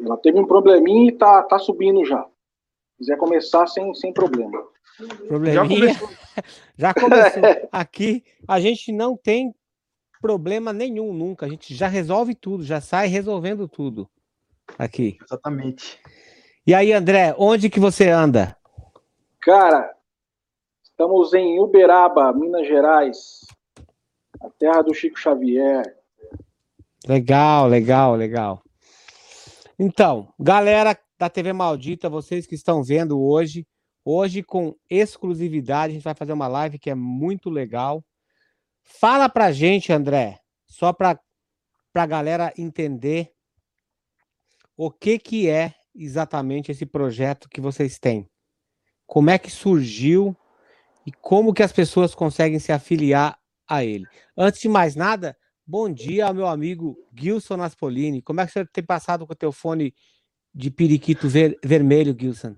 Ela teve um probleminha e tá, tá subindo já. Se quiser começar sem, sem problema. Probleminha. Já começou. já começou. Aqui a gente não tem problema nenhum nunca. A gente já resolve tudo, já sai resolvendo tudo. Aqui. Exatamente. E aí, André, onde que você anda? Cara, estamos em Uberaba, Minas Gerais. A terra do Chico Xavier. Legal, legal, legal. Então, galera da TV Maldita, vocês que estão vendo hoje, hoje com exclusividade, a gente vai fazer uma live que é muito legal. Fala pra gente, André, só pra, pra galera entender o que que é exatamente esse projeto que vocês têm. Como é que surgiu e como que as pessoas conseguem se afiliar a ele. Antes de mais nada, bom dia meu amigo Gilson Naspolini. Como é que você tem passado com o teu fone de periquito ver vermelho, Gilson?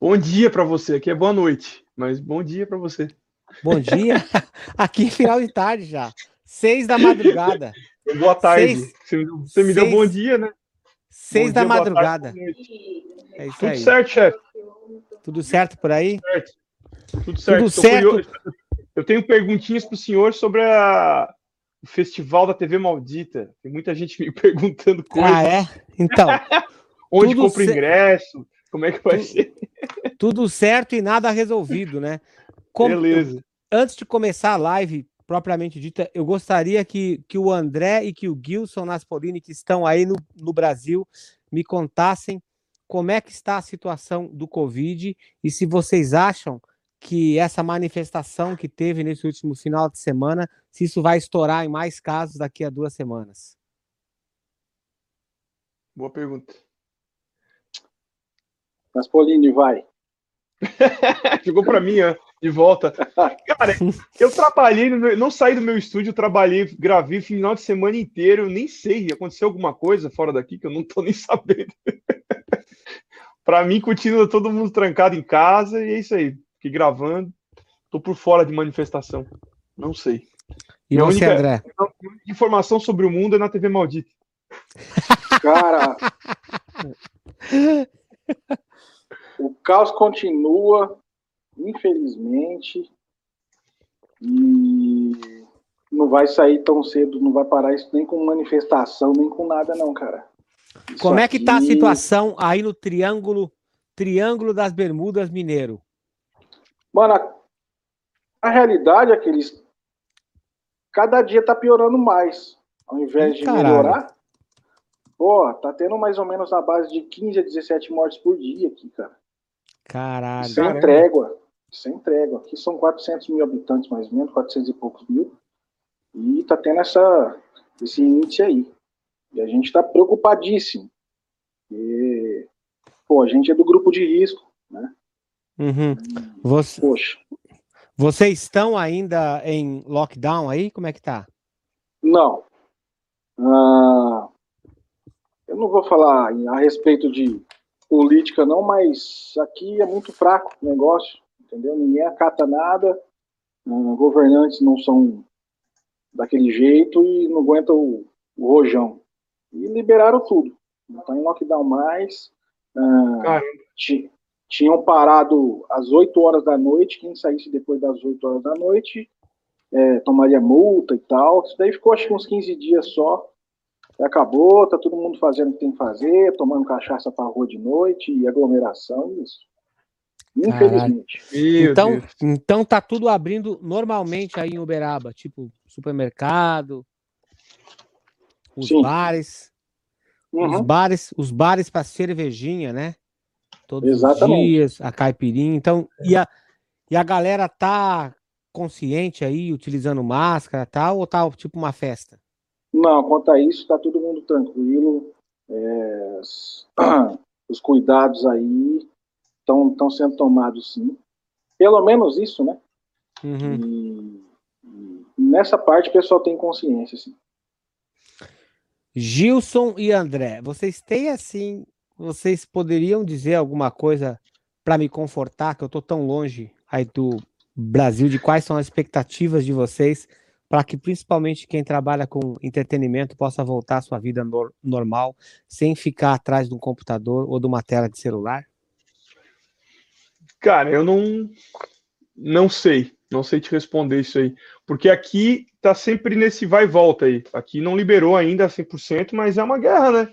Bom dia para você. Aqui é boa noite, mas bom dia para você. Bom dia. Aqui é final de tarde já. Seis da madrugada. Boa tarde. Seis, você me deu bom dia, né? Seis bom da dia, madrugada. Tarde, é isso Tudo aí. certo, chefe. Tudo certo por aí? Tudo certo. Tudo certo. Tudo certo. Eu tenho perguntinhas para o senhor sobre a... o Festival da TV Maldita. Tem muita gente me perguntando coisas. Ah, é? Então. Onde compra ingresso? Como é que vai ser? Tudo certo e nada resolvido, né? Beleza. Antes de começar a live, propriamente dita, eu gostaria que, que o André e que o Gilson Naspolini, que estão aí no, no Brasil, me contassem como é que está a situação do Covid e se vocês acham que essa manifestação que teve nesse último final de semana, se isso vai estourar em mais casos daqui a duas semanas. Boa pergunta. Naspolini, vai. Ficou para mim, ó de volta. Cara, eu trabalhei, meu, não saí do meu estúdio, trabalhei, gravei final de semana inteiro, nem sei, aconteceu alguma coisa fora daqui que eu não tô nem sabendo. Para mim, continua todo mundo trancado em casa e é isso aí. Fiquei gravando, tô por fora de manifestação. Não sei. E Minha você, única, André? Informação sobre o mundo é na TV Maldita. Cara, o caos continua infelizmente, e não vai sair tão cedo, não vai parar isso nem com manifestação, nem com nada, não, cara. Isso Como é que tá a situação aí no Triângulo, Triângulo das Bermudas Mineiro? Mano, a, a realidade é que eles cada dia tá piorando mais. Ao invés de Caralho. melhorar, pô, tá tendo mais ou menos na base de 15 a 17 mortes por dia aqui, cara. Caralho. Sem trégua sem trégua. Aqui são 400 mil habitantes, mais ou menos, 400 e poucos mil. E está tendo essa, esse índice aí. E a gente está preocupadíssimo. E, pô, a gente é do grupo de risco, né? Uhum. Você, Poxa. Vocês estão ainda em lockdown aí? Como é que tá? Não. Ah, eu não vou falar a respeito de política, não, mas aqui é muito fraco o negócio entendeu? Ninguém acata nada, uh, governantes não são daquele jeito e não aguentam o, o rojão. E liberaram tudo. Não está em lockdown mais. Uh, tinham parado às 8 horas da noite, quem saísse depois das 8 horas da noite é, tomaria multa e tal. Isso daí ficou acho que uns 15 dias só. Acabou, tá todo mundo fazendo o que tem que fazer, tomando cachaça pra rua de noite e aglomeração, isso. Infelizmente. Então, então tá tudo abrindo normalmente aí em Uberaba, tipo supermercado, os Sim. bares, uhum. os bares, os bares para cervejinha, né? Todos Exatamente. os dias, a caipirinha. Então, e a, e a galera tá consciente aí, utilizando máscara, tal, ou tá tipo uma festa? Não, quanto a isso, tá todo mundo tranquilo. É, os cuidados aí estão sendo tomados sim. Pelo menos isso, né? Uhum. E, e nessa parte o pessoal tem consciência, sim. Gilson e André, vocês têm assim, vocês poderiam dizer alguma coisa para me confortar, que eu tô tão longe aí do Brasil, de quais são as expectativas de vocês para que principalmente quem trabalha com entretenimento possa voltar à sua vida no normal, sem ficar atrás de um computador ou de uma tela de celular? Cara, eu não, não sei, não sei te responder isso aí, porque aqui tá sempre nesse vai e volta aí. Aqui não liberou ainda 100%, mas é uma guerra, né?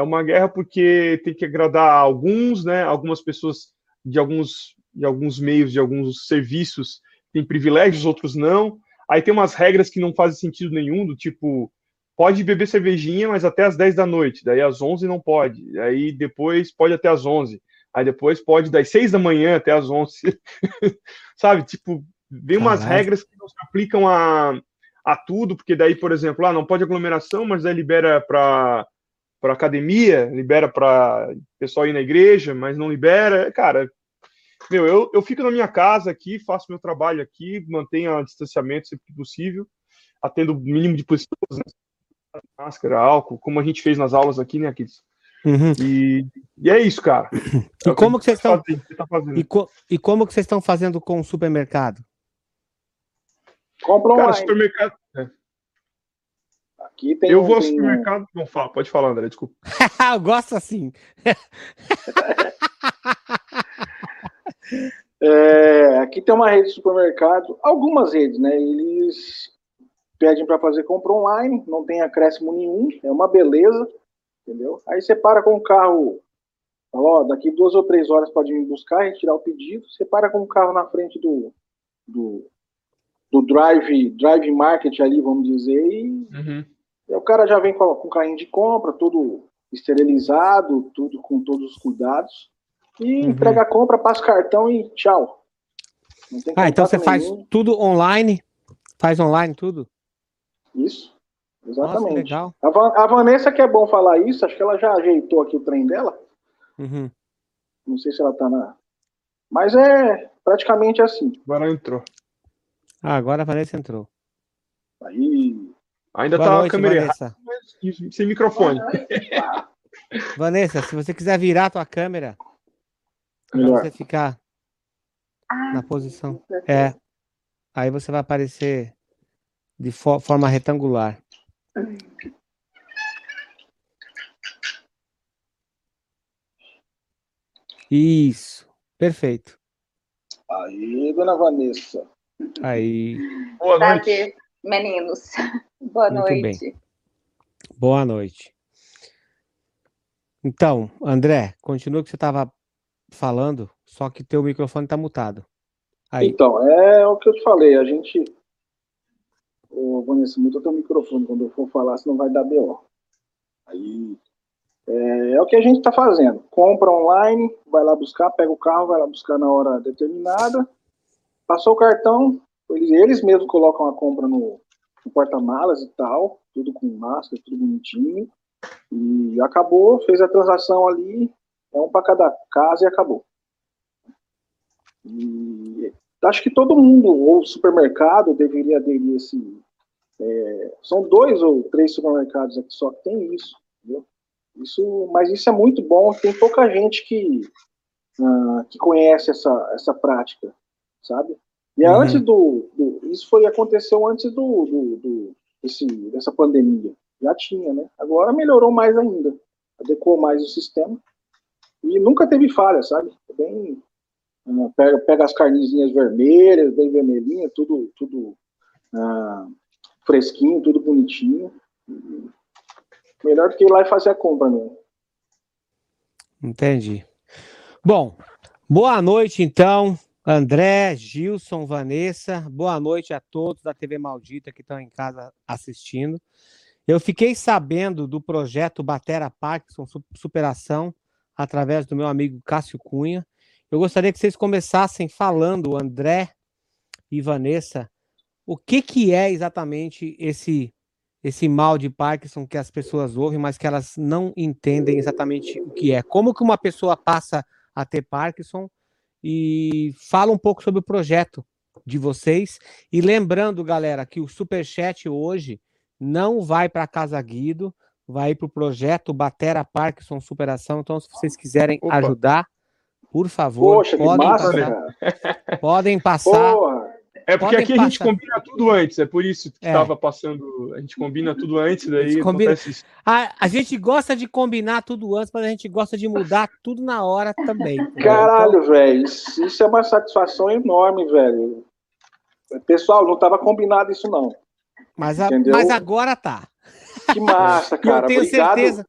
É uma guerra porque tem que agradar alguns, né? Algumas pessoas de alguns, de alguns meios, de alguns serviços têm privilégios, outros não. Aí tem umas regras que não fazem sentido nenhum, do tipo, pode beber cervejinha, mas até às 10 da noite, daí às 11 não pode, aí depois pode até às 11, aí depois pode das 6 da manhã até às 11, sabe? Tipo, vem umas Caralho. regras que não se aplicam a, a tudo, porque daí, por exemplo, ah, não pode aglomeração, mas daí libera para para academia, libera para pessoal ir na igreja, mas não libera. Cara, meu, eu, eu fico na minha casa aqui, faço meu trabalho aqui, mantenho o distanciamento sempre que possível, atendo o mínimo de pessoas, né? máscara, álcool, como a gente fez nas aulas aqui, né, Aquiles? Uhum. E, e, é isso, cara. E é como que vocês estão tá e, co, e, como que vocês estão fazendo com o supermercado? Compra Cara, supermercado. Aqui tem eu vou ao supermercado. Um... Não fala, pode falar, André, desculpa. eu gosto assim. é, aqui tem uma rede de supermercado, algumas redes, né? Eles pedem para fazer compra online, não tem acréscimo nenhum, é uma beleza, entendeu? Aí você para com o carro, fala, ó, daqui duas ou três horas pode me buscar, retirar o pedido, você para com o carro na frente do, do, do drive, drive market ali, vamos dizer, e uhum. E o cara já vem com, com carrinho de compra, tudo esterilizado, tudo com todos os cuidados. E uhum. entrega a compra, passa o cartão e tchau. Ah, então você nenhum. faz tudo online? Faz online tudo? Isso, exatamente. Nossa, a, a, Vanessa, que é bom falar isso, acho que ela já ajeitou aqui o trem dela. Uhum. Não sei se ela tá na. Mas é praticamente assim. Agora entrou. Ah, agora a Vanessa entrou. Aí Ainda Boa tá noite, a câmera errada, mas sem microfone. Vanessa, se você quiser virar a tua câmera, para você ficar ah, na posição. É. Aí você vai aparecer de fo forma retangular. Isso. Perfeito. Aí, dona Vanessa. Aí. Boa noite meninos. Boa Muito noite. Bem. Boa noite. Então, André, continua o que você estava falando, só que teu microfone está mutado. Aí. Então, é o que eu te falei, a gente. Ô, Vanessa, muta teu microfone quando eu for falar, senão vai dar BO. Aí. É, é o que a gente está fazendo. Compra online, vai lá buscar, pega o carro, vai lá buscar na hora determinada. Passou o cartão, eles, eles mesmos colocam a compra no, no porta-malas e tal, tudo com máscara, tudo bonitinho. E acabou, fez a transação ali, é um para cada casa e acabou. E acho que todo mundo, ou supermercado, deveria aderir esse. É, são dois ou três supermercados aqui só que tem isso, entendeu? Isso, mas isso é muito bom, tem pouca gente que, uh, que conhece essa, essa prática, sabe? E uhum. antes do, do, Isso foi aconteceu antes do, do, do desse, dessa pandemia. Já tinha, né? Agora melhorou mais ainda. Adequou mais o sistema. E nunca teve falha, sabe? É bem. Uh, pega, pega as carnezinhas vermelhas, bem vermelhinha, tudo, tudo uh, fresquinho, tudo bonitinho. Melhor do que ir lá e fazer a compra mesmo. Entendi. Bom, boa noite então. André, Gilson, Vanessa, boa noite a todos da TV Maldita que estão em casa assistindo. Eu fiquei sabendo do projeto Batera Parkinson Superação através do meu amigo Cássio Cunha. Eu gostaria que vocês começassem falando, André e Vanessa, o que, que é exatamente esse esse mal de Parkinson que as pessoas ouvem, mas que elas não entendem exatamente o que é. Como que uma pessoa passa a ter Parkinson e fala um pouco sobre o projeto de vocês. E lembrando, galera, que o Super Chat hoje não vai para Casa Guido, vai para o projeto Batera Parkinson Superação. Então, se vocês quiserem Opa. ajudar, por favor, Poxa, podem, massa, passar, podem passar. É porque Podem aqui a gente passar. combina tudo antes, é por isso que É. estava passando. A gente combina tudo antes, A daí gente combina- acontece isso. A, a gente gosta de combinar tudo antes, mas a gente gosta de mudar tudo na hora também. entendeu? Então, Caralho, velho, isso, isso é uma satisfação enorme, velho. Pessoal, não estava combinado isso, não. mas, a- mas agora tá. Que massa, E eu cara. tenho Obrigado. certeza.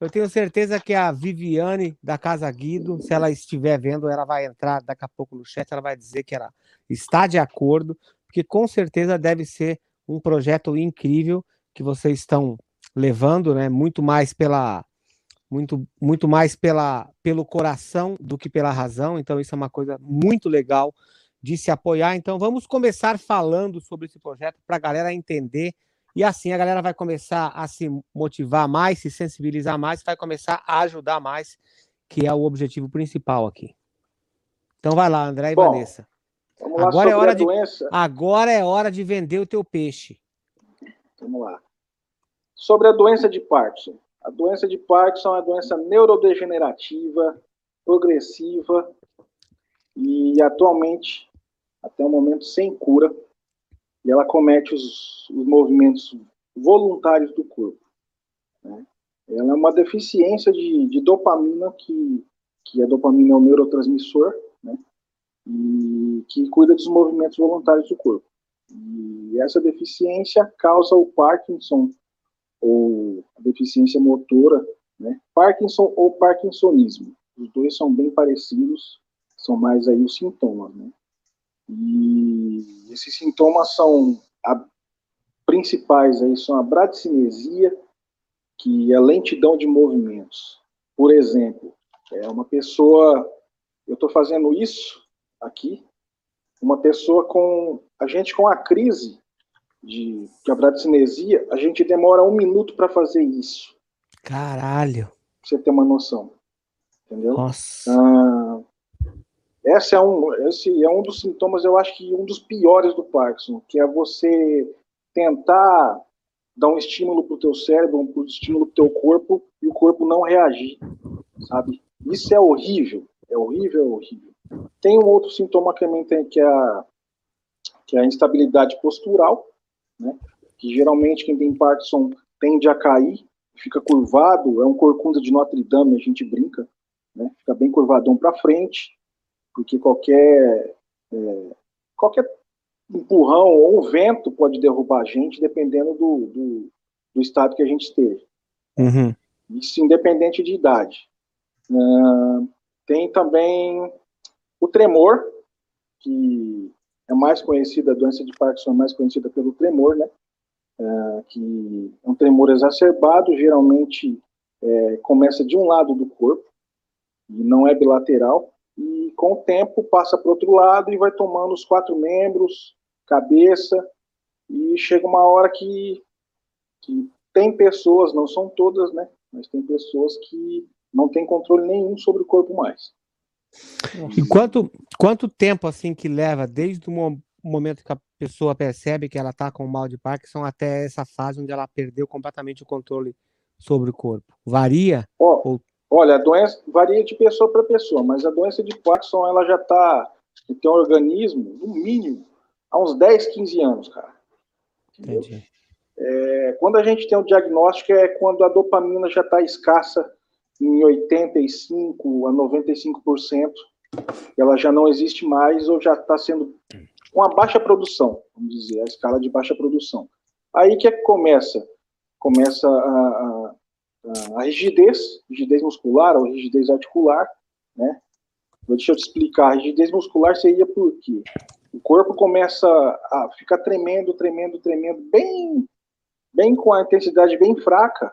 Eu tenho certeza que a Viviane da Casa Guido, se ela estiver vendo, ela vai entrar daqui a pouco no chat, ela vai dizer que ela está de acordo, porque com certeza deve ser um projeto incrível que vocês estão levando, né? Muito mais pela muito, muito mais pela, pelo coração do que pela razão. Então, isso é uma coisa muito legal de se apoiar. Então, vamos começar falando sobre esse projeto para a galera entender. E assim a galera vai começar a se motivar mais, se sensibilizar mais, vai começar a ajudar mais, que é o objetivo principal aqui. Então vai lá, André e Bom, Vanessa. Vamos lá Agora é hora de- doença. Agora é hora de vender o teu peixe. Vamos lá. Sobre a doença de Parkinson. A doença de Parkinson é uma doença neurodegenerativa, progressiva e atualmente, até o momento, sem cura. E ela comete os, os movimentos voluntários do corpo. né? Ela é uma deficiência de, de dopamina, que, que a dopamina é um neurotransmissor? E que cuida dos movimentos voluntários do corpo. E essa deficiência causa o Parkinson, ou a deficiência motora, né? Parkinson ou Parkinsonismo. Os dois são bem parecidos, são mais aí os sintomas, né? E esses sintomas são a, principais aí são a bradicinesia, que é a lentidão de movimentos. Por exemplo, é uma pessoa, eu estou fazendo isso aqui, uma pessoa com a gente com a crise de, de a bradicinesia, a gente demora um minuto para fazer isso, Caralho. pra você ter uma noção, entendeu? Nossa. Ah, esse é um, esse é um dos sintomas, eu acho que um dos piores do Parkinson, que é você tentar dar um estímulo para o teu cérebro, um estímulo para o teu corpo e o corpo não reagir, sabe? Isso é horrível, é horrível, é horrível. Tem um outro sintoma que também tem, que é a, que é a instabilidade postural, né? Que geralmente quem tem Parkinson tende a cair, fica curvado, é um corcunda de Notre Dame, a gente brinca, né? Fica bem curvadão para frente, porque qualquer é, qualquer empurrão ou um vento pode derrubar a gente, dependendo do, do, do estado que a gente esteja. Uhum. Isso independente de idade. Ah, tem também o tremor, que é mais conhecida, a doença de Parkinson é mais conhecida pelo tremor, né? Ah, que é um tremor exacerbado, geralmente é, começa de um lado do corpo, e não é bilateral, e com o tempo passa para outro lado e vai tomando os quatro membros, cabeça, e chega uma hora que, que tem pessoas, não são todas, né? Mas tem pessoas que não têm controle nenhum sobre o corpo mais. E quanto, quanto tempo assim que leva desde o mo- momento que a pessoa percebe que ela está com mal de Parkinson até essa fase onde ela perdeu completamente o controle sobre o corpo? Varia? Ó, Ou- olha, a doença varia de pessoa para pessoa, mas a doença de Parkinson ela já está em teu organismo, no mínimo, há uns 10, 15 anos, cara. Entendi. É, quando a gente tem o diagnóstico é quando a dopamina já está escassa em 85 a 95%, ela já não existe mais ou já está sendo uma baixa produção, vamos dizer, a escala de baixa produção. Aí que é que começa? Começa a, a, a rigidez, rigidez muscular ou rigidez articular, né? Deixa eu te explicar, a rigidez muscular seria por quê? O corpo começa a ficar tremendo, tremendo, tremendo, bem, bem com a intensidade bem fraca,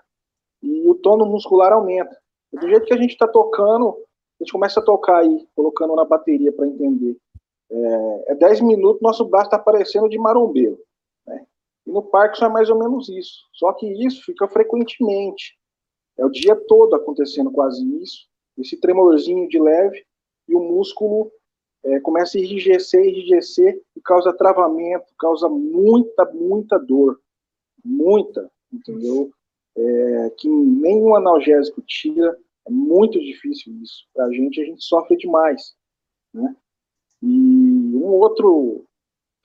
e o tono muscular aumenta. Do jeito que a gente está tocando, a gente começa a tocar aí, colocando na bateria para entender. É, é 10 minutos, nosso braço está parecendo de marombeiro. Né? E no Parkinson é mais ou menos isso. Só que isso fica frequentemente. É o dia todo acontecendo quase isso. Esse tremorzinho de leve e o músculo é, começa a enrijecer, enrijecer e causa travamento, causa muita, muita dor. Muita, entendeu? É, que nenhum analgésico tira. É muito difícil isso. Para a gente, a gente sofre demais. Né? E um outro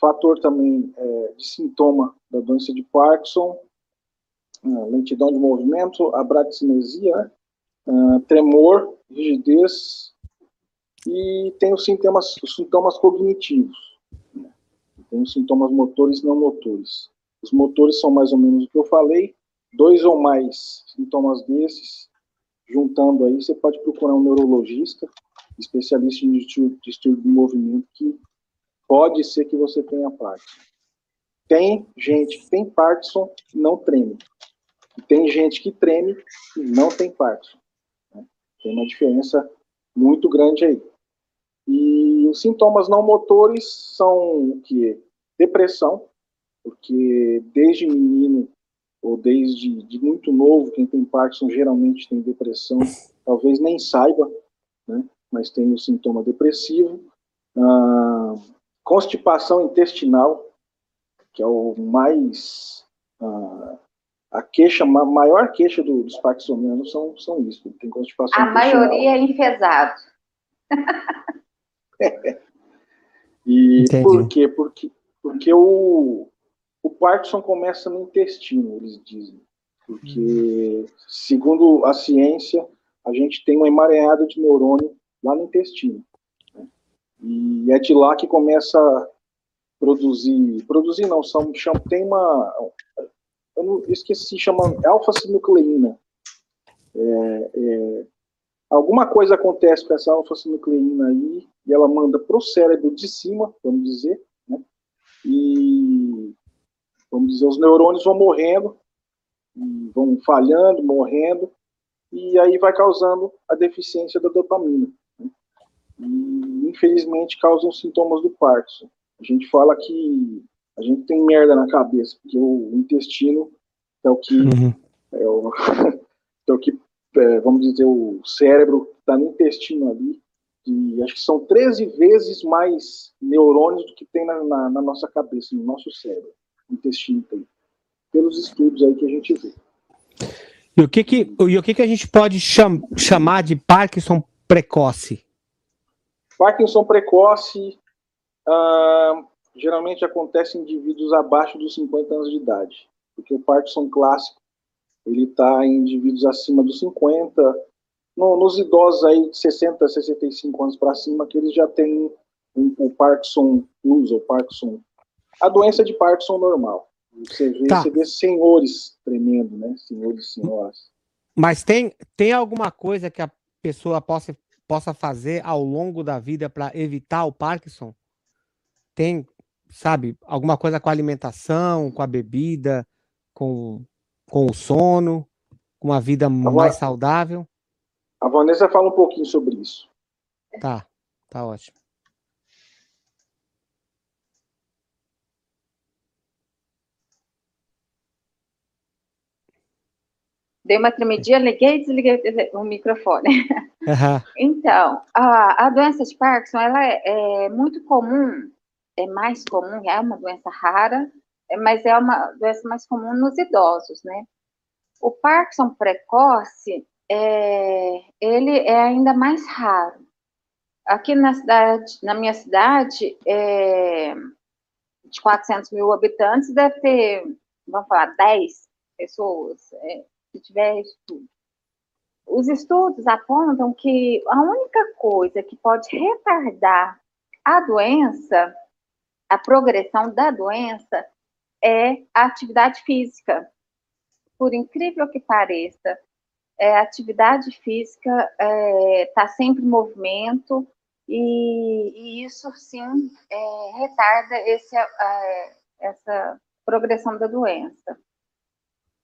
fator também é, de sintoma da doença de Parkinson, lentidão de movimento, abratinesia, né? uh, tremor, rigidez e tem os sintomas, os sintomas cognitivos. Né? Tem os sintomas motores e não motores. Os motores são mais ou menos o que eu falei, dois ou mais sintomas desses, juntando aí, você pode procurar um neurologista, especialista em distúrbio de movimento, que pode ser que você tenha Parkinson. Tem gente que tem Parkinson e não treme. tem gente que treme e não tem Parkinson. Né? Tem uma diferença muito grande aí. E os sintomas não motores são o que? Depressão, porque desde menino ou desde de muito novo, quem tem Parkinson geralmente tem depressão, talvez nem saiba, né? mas tem o sintoma depressivo. Ah, constipação intestinal, que é o mais. Ah, a queixa, a maior queixa do, dos parkinsonianos são, são isso, tem constipação A intestinal. maioria é enfesado. e Entendi. por quê? Porque, porque o, o Parkinson começa no intestino, eles dizem. Porque, segundo a ciência, a gente tem uma emaranhada de neurônio lá no intestino. Né? E é de lá que começa a produzir. Produzir não, são, chama, tem uma. Eu não, esqueci, chama alfa-sinucleína. É, é, alguma coisa acontece com essa alfa-sinucleína aí, e ela manda para o cérebro de cima, vamos dizer, né? E vamos dizer, os neurônios vão morrendo, vão falhando, morrendo, e aí vai causando a deficiência da dopamina. Né? E, infelizmente, causam sintomas do Parkinson. A gente fala que a gente tem merda na cabeça, porque o intestino é o que. Uhum. É, o, é o que, é, vamos dizer, o cérebro está no intestino ali, e acho que são 13 vezes mais neurônios do que tem na, na, na nossa cabeça, no nosso cérebro intestino tem, pelos estudos aí que a gente vê. E o que que, e o que, que a gente pode cham, chamar de Parkinson precoce? Parkinson precoce uh, geralmente acontece em indivíduos abaixo dos 50 anos de idade, porque o Parkinson clássico ele está em indivíduos acima dos 50, no, nos idosos aí de 60 a 65 anos para cima, que eles já têm um, o Parkinson plus, ou Parkinson a doença de Parkinson normal. Você vê, tá. você vê senhores tremendo, né? Senhores e senhoras. Mas tem, tem alguma coisa que a pessoa possa, possa fazer ao longo da vida para evitar o Parkinson? Tem, sabe, alguma coisa com a alimentação, com a bebida, com, com o sono, com uma vida a mais saudável? A Vanessa fala um pouquinho sobre isso. Tá, tá ótimo. Dei uma tremidinha, liguei e desliguei o microfone. Uhum. Então, a, a, doença de Parkinson, ela é, é, muito comum, é mais comum, é uma doença rara, é, mas é uma doença mais comum nos idosos, né? O Parkinson precoce, é, ele é ainda mais raro. Aqui na cidade, na minha cidade, é, de 400 mil habitantes, deve ter, vamos falar, 10 pessoas. É, se tiver estudo. Os estudos apontam que a única coisa que pode retardar a doença, a progressão da doença, é a atividade física. Por incrível que pareça, é, a atividade física está é, tá sempre em movimento e, e isso sim é, retarda esse, é, essa progressão da doença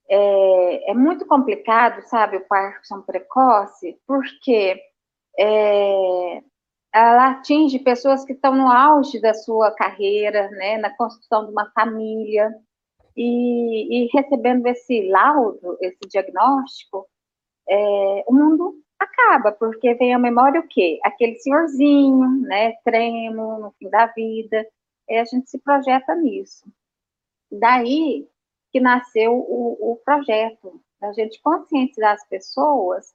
é, é muito complicado, sabe, o Parkinson precoce, porque é, ela atinge pessoas que estão no auge da sua carreira, né, na construção de uma família, e, e recebendo esse laudo, esse diagnóstico, é, o mundo acaba, porque vem à memória o quê? Aquele senhorzinho, né, tremo no fim da vida, e a gente se projeta nisso. Daí, que nasceu o, o projeto, da gente conscientizar as pessoas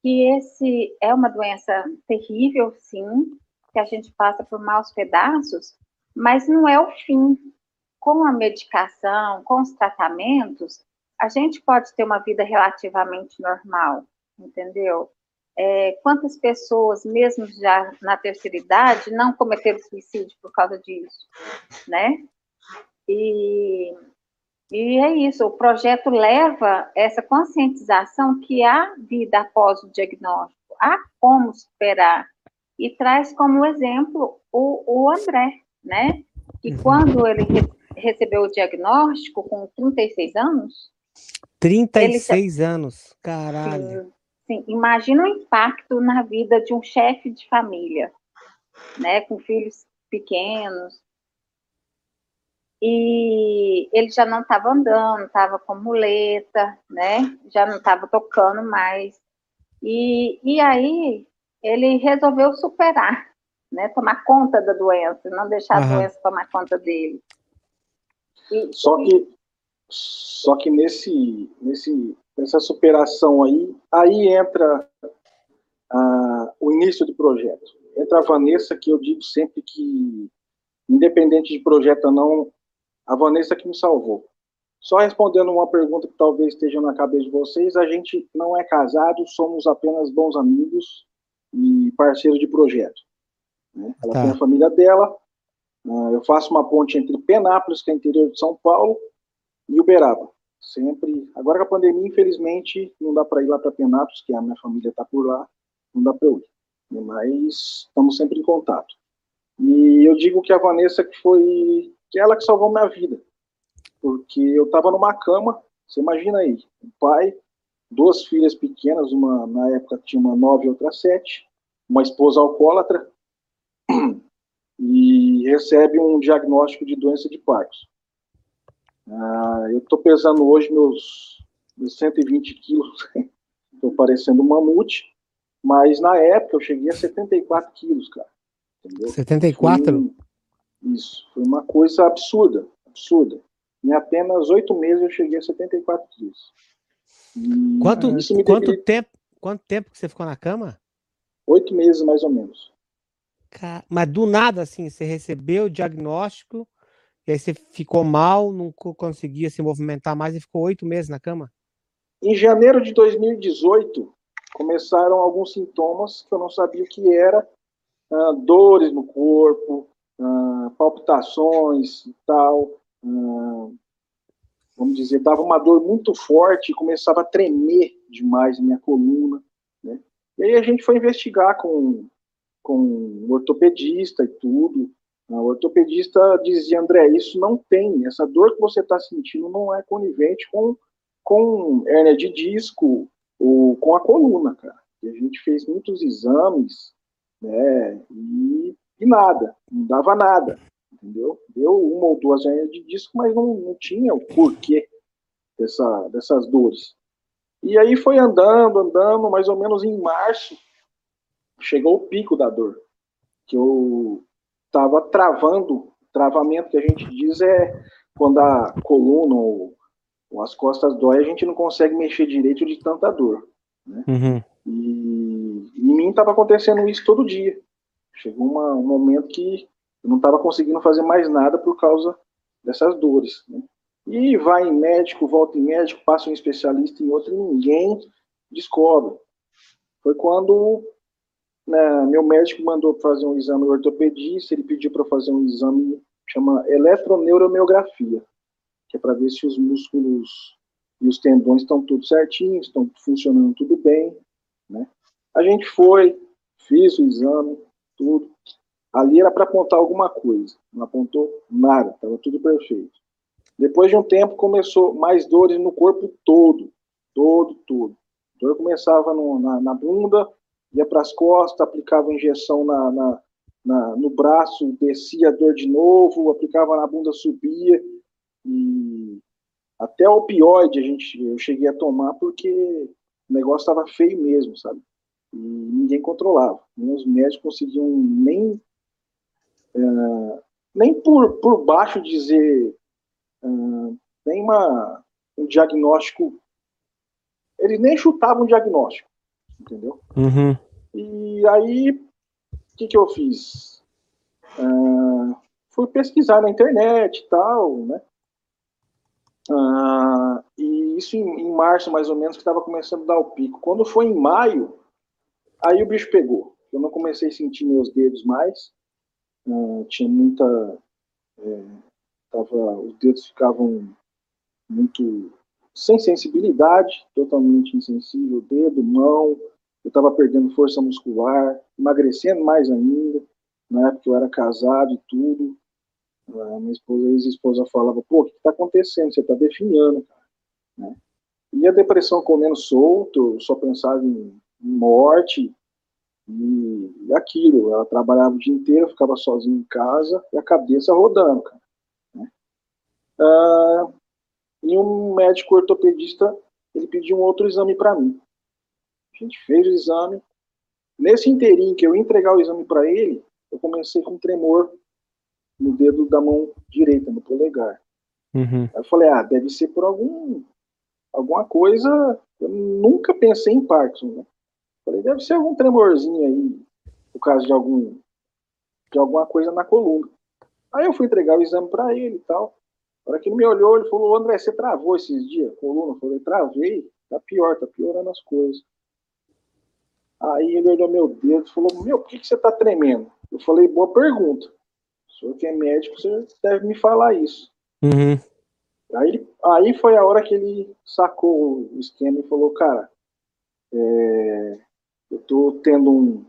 que esse é uma doença terrível, sim, que a gente passa por maus pedaços, mas não é o fim. Com a medicação, com os tratamentos, a gente pode ter uma vida relativamente normal, entendeu? É, quantas pessoas, mesmo já na terceira idade, não cometeram suicídio por causa disso, né? E, e é isso, o projeto leva essa conscientização que há vida após o diagnóstico, há como superar, e traz como exemplo o, o André, né? Que uhum. quando ele re, recebeu o diagnóstico com 36 anos, 36 ele, anos, caralho. Sim, sim, imagina o impacto na vida de um chefe de família, né, com filhos pequenos. E ele já não estava andando, estava com muleta, né? Já não estava tocando mais. E, e aí ele resolveu superar, né? Tomar conta da doença, não deixar uhum. a doença tomar conta dele. E, só que só que nesse, nesse, nessa superação aí, aí entra ah, o início do projeto. Entra a Vanessa, que eu digo sempre que, independente de projeto ou não, a Vanessa que me salvou. Só respondendo uma pergunta que talvez esteja na cabeça de vocês, a gente não é casado, somos apenas bons amigos e parceiros de projeto. Né? Ela tá. tem a família dela, ah, eu faço uma ponte entre Penápolis, que é interior de São Paulo, e Uberaba. Sempre. Agora com a pandemia, infelizmente, não dá para ir lá para Penápolis, que a minha família está por lá, não dá para eu ir. Mas estamos sempre em contato. E eu digo que a Vanessa que foi que é ela que salvou minha vida. Porque eu estava numa cama, você imagina aí, um pai, duas filhas pequenas, uma na época tinha uma nove e outra sete, uma esposa alcoólatra, e recebe um diagnóstico de doença de Parkinson. Ah, eu estou pesando hoje meus, meus 120 quilos, estou parecendo um mamute, mas na época eu cheguei a 74 quilos, cara. Entendeu? 74? Foi um, isso, foi uma coisa absurda, absurda. Em apenas oito meses eu cheguei a 74 quilos. E quanto, quanto, tempo, quanto tempo que você ficou na cama? Oito meses, mais ou menos. Mas do nada, assim, você recebeu o diagnóstico e aí você ficou mal, não conseguia se movimentar mais e ficou oito meses na cama? Em janeiro de 2018, começaram alguns sintomas que eu não sabia o que era, uh, dores no corpo, uh, palpitações e tal, uh, vamos dizer, dava uma dor muito forte e começava a tremer demais a minha coluna, né? E aí a gente foi investigar com, com um ortopedista e tudo, o ortopedista dizia, André, isso não tem, essa dor que você está sentindo não é conivente com, com hérnia de disco ou com a coluna, cara. E a gente fez muitos exames, né, e, e nada, não dava nada, entendeu? Deu uma ou duas hérnias de disco, mas não, não tinha o porquê dessa, dessas dores. E aí foi andando, andando, mais ou menos em março, chegou o pico da dor, que eu estava travando. Travamento que a gente diz é quando a coluna ou, ou, as costas dói, a gente não consegue mexer direito de tanta dor. Né? Uhum. E, e em mim estava acontecendo isso todo dia. Chegou uma, um momento que eu não estava conseguindo fazer mais nada por causa dessas dores. Né? E vai em médico, volta em médico, passa um especialista em outro ninguém descobre. Foi quando né, meu médico mandou fazer um exame ortopedista, ele pediu para fazer um exame chama eletroneuromiografia, que é para ver se os músculos e os tendões estão tudo certinho, estão funcionando tudo bem, né? A gente foi, fiz o exame, tudo. Ali era para apontar alguma coisa, não apontou nada, estava tudo perfeito. Depois de um tempo começou mais dores no corpo todo, todo, todo. A dor começava no, na, na bunda, ia para as costas, aplicava injeção na, na, na, no braço, descia a dor de novo, aplicava na bunda, subia. E até opioide a gente, eu cheguei a tomar porque o negócio estava feio mesmo, sabe? E ninguém controlava. Nem os médicos conseguiam nem, uh, nem por, por baixo dizer, uh, nem uma, um diagnóstico. Eles nem chutavam um diagnóstico entendeu? Uhum. E aí, o que, que eu fiz? Uh, fui pesquisar na internet e tal, né? Ah, e isso em, em, março, mais ou menos, que estava começando a dar o pico. Quando foi em maio, aí o bicho pegou. Eu não comecei a sentir meus dedos mais. Ah, tinha muita. É, tava, os dedos ficavam muito sem sensibilidade, totalmente insensível, dedo, mão, eu estava perdendo força muscular, emagrecendo mais ainda, na época eu era casado e tudo, a minha esposa, ex-esposa falava, pô, o que está acontecendo? Você está definhando, cara. Né? E a depressão comendo solto, eu só pensava em morte e, e, aquilo. Ela trabalhava o dia inteiro, ficava sozinha em casa e a cabeça rodando, cara. Né? Ah, e um médico ortopedista, ele pediu um outro exame para mim. A gente fez o exame. Nesse inteirinho que eu ia entregar o exame para ele, eu comecei com tremor no dedo da mão direita, no polegar. Uhum. Aí eu falei, ah, deve ser por algum alguma coisa. Eu nunca pensei em Parkinson, né? Falei, deve ser algum tremorzinho aí, por causa de algum de alguma coisa na coluna. Aí eu fui entregar o exame para ele e tal. Na hora que ele me olhou, ele falou, André, você travou esses dias? Coluna? Eu falei, travei, tá pior, tá piorando as coisas. Aí ele olhou meu dedo e falou, meu, por que, que você tá tremendo? Eu falei, boa pergunta. O senhor que é médico, você deve me falar isso. Uhum. Aí, aí foi a hora que ele sacou o esquema e falou, cara, é, eu tô tendo um,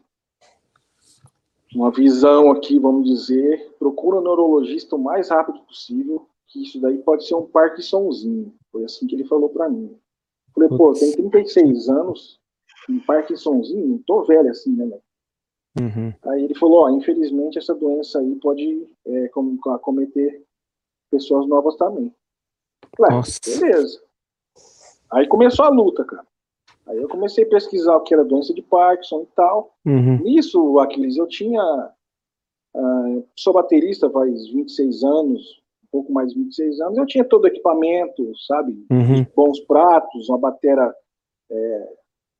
uma visão aqui, vamos dizer, procura um neurologista o mais rápido possível, que isso daí pode ser um Parkinsonzinho. Foi assim que ele falou para mim. Falei, pô, tem 36 anos, um Parkinsonzinho, não tô velho assim, né, Uhum. Aí ele falou, ó, infelizmente essa doença aí pode é, acometer pessoas novas também. Claro, Nossa. beleza. Aí começou a luta, cara. Aí eu comecei a pesquisar o que era doença de Parkinson e tal. Uhum. Nisso, Aquiles, eu tinha. Uh, sou baterista faz 26 anos, um pouco mais de 26 anos. Eu tinha todo o equipamento, sabe? Uhum. Bons pratos, uma batera. É...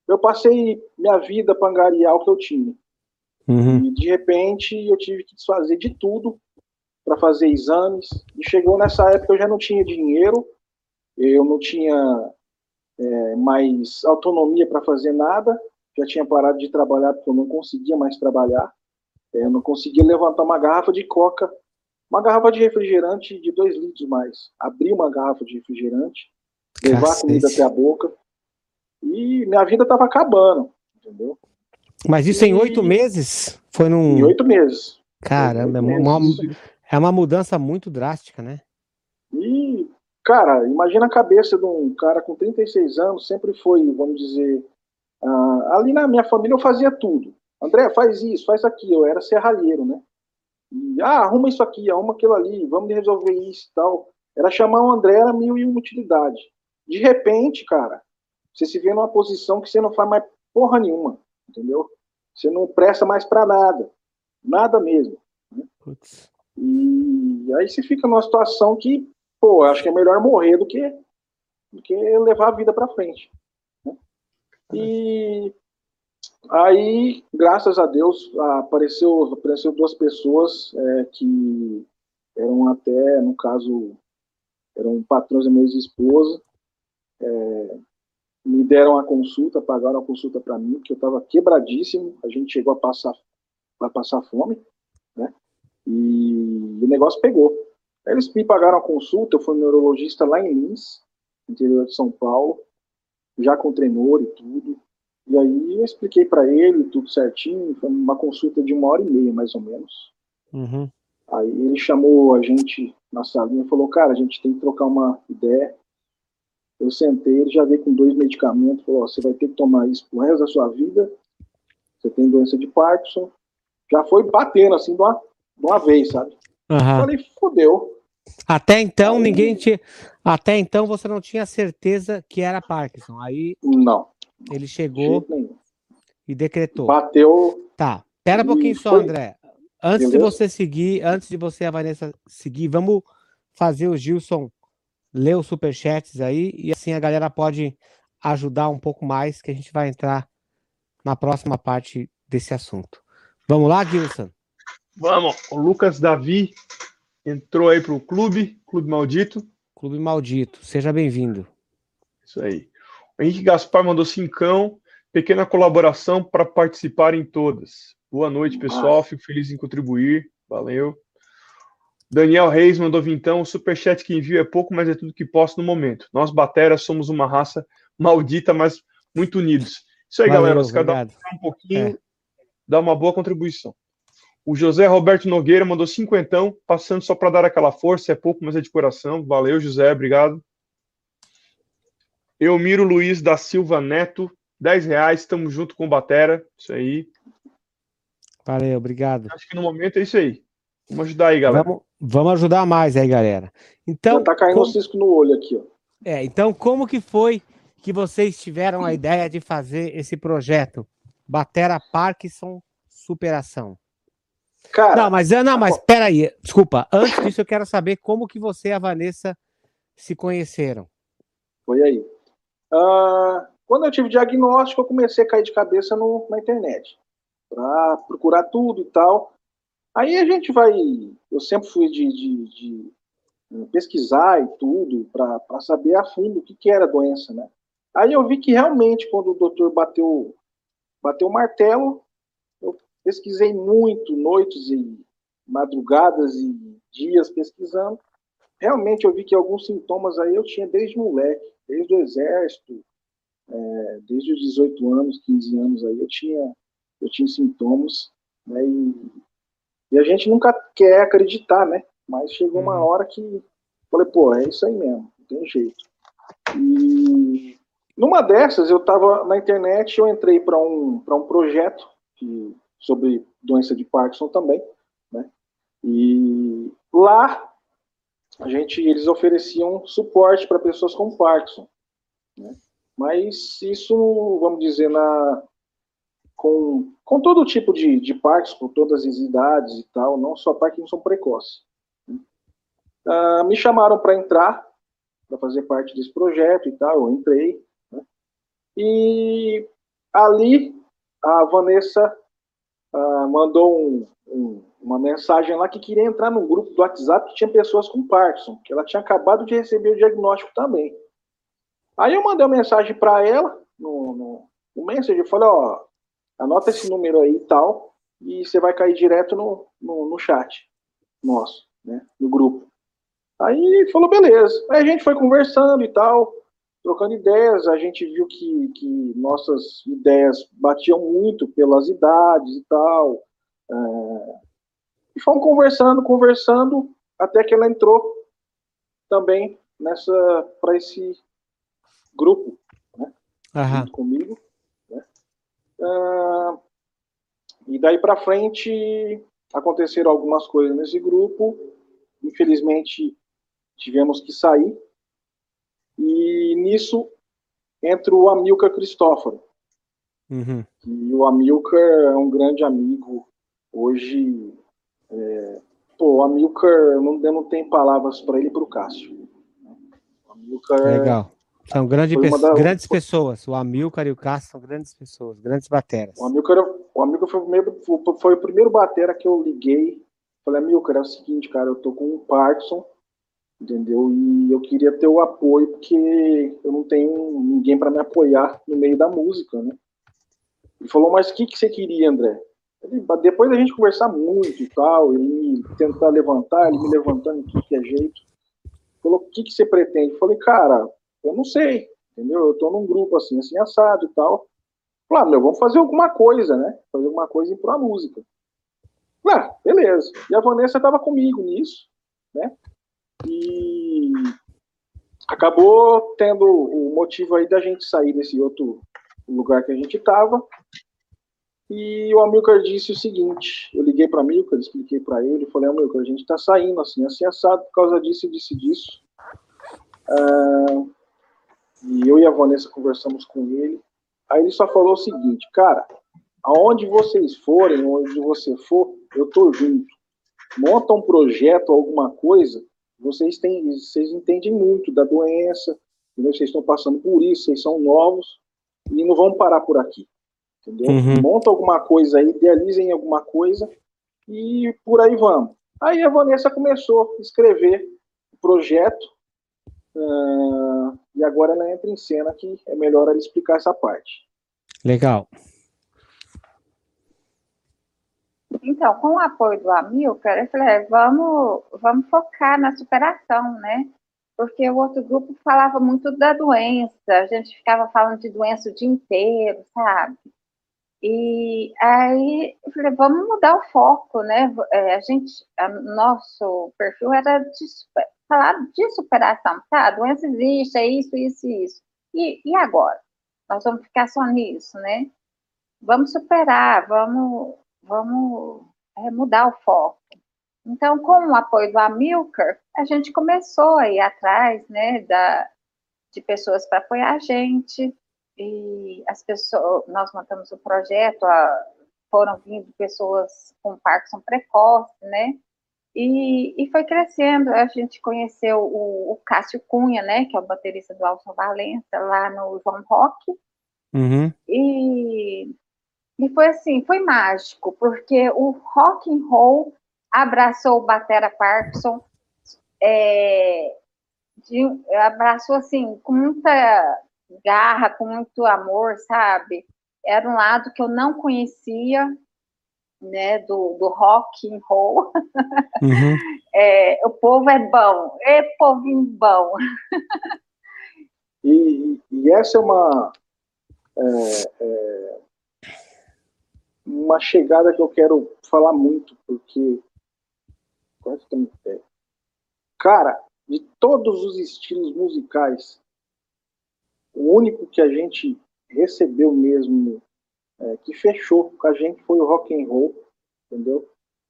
Eu passei minha vida para angariar o que eu tinha. Uhum. E de repente eu tive que desfazer de tudo para fazer exames. E chegou nessa época eu já não tinha dinheiro, eu não tinha é, mais autonomia para fazer nada, já tinha parado de trabalhar porque eu não conseguia mais trabalhar. É, eu não conseguia levantar uma garrafa de coca, uma garrafa de refrigerante de dois litros mais. Abrir uma garrafa de refrigerante, levar Cacete. a comida até a boca. E minha vida estava acabando, entendeu? Mas isso e... em oito meses? Foi num. Em oito meses. Caramba, é uma, é uma mudança muito drástica, né? E, cara, imagina a cabeça de um cara com 36 anos, sempre foi, vamos dizer. Uh, ali na minha família eu fazia tudo. André, faz isso, faz aquilo. Eu era serralheiro, né? E, ah, arruma isso aqui, arruma aquilo ali, vamos resolver isso e tal. Era chamar o André, era mil e uma utilidade. De repente, cara, você se vê numa posição que você não faz mais porra nenhuma entendeu? Você não presta mais para nada, nada mesmo. Né? E aí você fica numa situação que, pô, acho que é melhor morrer do que, do que levar a vida para frente. Né? E aí, graças a Deus, apareceu, apareceu duas pessoas é, que eram até, no caso, eram patrões da minha ex-esposa, é, me deram a consulta, pagaram a consulta para mim, que eu estava quebradíssimo, a gente chegou a passar, a passar fome, né? E o negócio pegou. Eles me pagaram a consulta, eu fui neurologista lá em Lins, interior de São Paulo, já com tremor e tudo. E aí eu expliquei para ele tudo certinho, foi uma consulta de uma hora e meia, mais ou menos. Uhum. Aí ele chamou a gente na salinha e falou, cara, a gente tem que trocar uma ideia, eu sentei, ele já veio com dois medicamentos, falou, você vai ter que tomar isso pro resto da sua vida, você tem doença de Parkinson, já foi batendo assim de uma, de uma vez, sabe? Uhum. Falei, fodeu. Até então aí, ninguém tinha. Até então você não tinha certeza que era Parkinson. Aí. Não. Ele chegou e decretou. Bateu. Tá. Pera um pouquinho só, foi. André. Antes Beleza? de você seguir, antes de você a Vanessa seguir, vamos fazer o Gilson ler os superchats aí e assim a galera pode ajudar um pouco mais, que a gente vai entrar na próxima parte desse assunto. Vamos lá, Gilson? Vamos. O Lucas Davi entrou aí pro clube, Clube Maldito. Clube Maldito, seja bem-vindo. Isso aí. O Henrique Gaspar mandou cincão, pequena colaboração para participar em todas. Boa noite, pessoal. Fico feliz em contribuir. Valeu. Daniel Reis mandou vintão. O superchat que envio é pouco, mas é tudo que posso no momento. Nós, Batera, somos uma raça maldita, mas muito unidos. Isso aí, Valeu, galera. Os caras um pouquinho, é. dá uma boa contribuição. O José Roberto Nogueira mandou cinquentão, passando só para dar aquela força. É pouco, mas é de coração. Valeu, José. Obrigado. Eumiro Luiz da Silva Neto, 10 reais. Estamos junto com o Batera. Isso aí. Valeu, obrigado. Acho que no momento é isso aí. Vamos ajudar aí, galera. Vamos, vamos ajudar mais aí, galera. Então, Já tá caindo como... um cisco no olho aqui, ó. É, então como que foi que vocês tiveram a ideia de fazer esse projeto? Batera Parkinson Superação. Cara, não, mas não, mas peraí, desculpa. Antes disso, eu quero saber como que você e a Vanessa se conheceram. Foi aí. Uh, quando eu tive diagnóstico, eu comecei a cair de cabeça no, na internet para procurar tudo e tal. Aí a gente vai. Eu sempre fui de, de, de eh, pesquisar e tudo para saber a fundo o que, que era a doença, né? Aí eu vi que realmente, quando o doutor bateu, bateu o martelo, pesquisei muito, noites e madrugadas e dias pesquisando. Realmente eu vi que alguns sintomas aí eu tinha desde moleque, desde o exército, é, desde os 18 anos, 15 anos aí eu tinha, eu tinha sintomas, né? E, e a gente nunca quer acreditar, né? Mas chegou uma uhum. hora que falei, pô, é isso aí mesmo, não tem jeito. E numa dessas, eu estava na internet, eu entrei para um, um projeto que, sobre doença de Parkinson também, né? E lá a gente, eles ofereciam suporte para pessoas com Parkinson, né? Mas isso, vamos dizer, na, com, com todo tipo de, de Parkinson, com todas as idades e tal, não só Parkinson precoce. Né? Uh, me chamaram para entrar, para fazer parte desse projeto e tal, eu entrei, e ali a Vanessa uh, mandou um, um, uma mensagem lá que queria entrar num grupo do WhatsApp que tinha pessoas com Parkinson, que ela tinha acabado de receber o diagnóstico também. Aí eu mandei uma mensagem para ela no, no, no message, eu falei, ó, anota esse número aí e tal, e você vai cair direto no, no, no chat nosso, né, no grupo. Aí falou, beleza. Aí a gente foi conversando e tal, trocando ideias, a gente viu que, que nossas ideias batiam muito pelas idades e tal. É, e fomos conversando, conversando, até que ela entrou também nessa para esse grupo, né? Junto comigo. Né? Uh, e daí para frente aconteceram algumas coisas nesse grupo. Infelizmente tivemos que sair e nisso entra o Amilcar Cristóforo. Uhum. E o Amilcar é um grande amigo. Hoje, é, pô, o Amilcar, não, eu não tenho palavras para ele e para o Cássio. O Amilcar Legal. São grande pe da... grandes pessoas. O Amilcar e o Cássio são grandes pessoas, grandes bateras. O Amilcar, o Amilcar foi, o primeiro, foi o primeiro batera que eu liguei. Falei, Amilcar, é o seguinte, cara, eu tô com um Parkinson entendeu? E eu queria ter o apoio porque eu não tenho ninguém para me apoiar no meio da música, né? Ele falou, mas o que, que você queria, André? Ele, depois da gente conversar muito e tal, ele tentar levantar, ele me levantando de que é jeito, falou, o que, que você pretende? Eu falei, cara, eu não sei, entendeu? Eu tô num grupo assim, assim, assado e tal. Falei, ah, meu, vamos fazer alguma coisa, né? Fazer alguma coisa para a música. Ah, beleza. E a Vanessa estava comigo nisso, né? E acabou tendo o motivo aí da gente sair desse outro lugar que a gente estava. E o Amilcar disse o seguinte: eu liguei para Amilcar, expliquei para ele, falei: Amilcar, a gente está saindo assim, assim, assado por causa disso e disse disso. Ah, e eu e a Vanessa conversamos com ele. Aí ele só falou o seguinte: cara, aonde vocês forem, onde você for, eu tô junto. Monta um projeto, alguma coisa, vocês têm, vocês entendem muito da doença, vocês estão passando por isso, vocês são novos e não vão parar por aqui, entendeu? Uhum. Monta alguma coisa aí, idealizem alguma coisa e por aí vamos. Aí a Vanessa começou a escrever o projeto, uh, e agora ela entra em cena que é melhor ela explicar essa parte. Legal. Então, com o apoio do Amilcar, eu falei, é, vamos, vamos focar na superação, né? Porque o outro grupo falava muito da doença, a gente ficava falando de doença o dia inteiro, sabe? E aí eu falei, vamos mudar o foco, né? É, a gente, a, nosso perfil era de falar de superação, tá? A doença existe, é isso, isso isso. E, e agora? Nós vamos ficar só nisso, né? Vamos superar, vamos, vamos é, mudar o foco. Então, com o apoio do Amilcar, a gente começou a ir atrás, né, da, de pessoas para apoiar a gente, e as pessoas, nós montamos o projeto, a, foram vindo pessoas com Parkinson precoce, né? E, e foi crescendo. A gente conheceu o, o Cássio Cunha, né? Que é o baterista do Alson Valença, lá no João Rock. Uhum. E, e foi assim, foi mágico, porque o rock and roll abraçou o Batera Parkinson, é, de, abraçou assim, com muita garra, com muito amor, sabe? Era um lado que eu não conhecia, né, do, do rock and roll. Uhum. É, o povo é bom, é povinho bom. e, e essa é uma é, é, uma chegada que eu quero falar muito, porque quase que. Cara, de todos os estilos musicais o único que a gente recebeu mesmo, é, que fechou com a gente, foi o rock and roll, entendeu?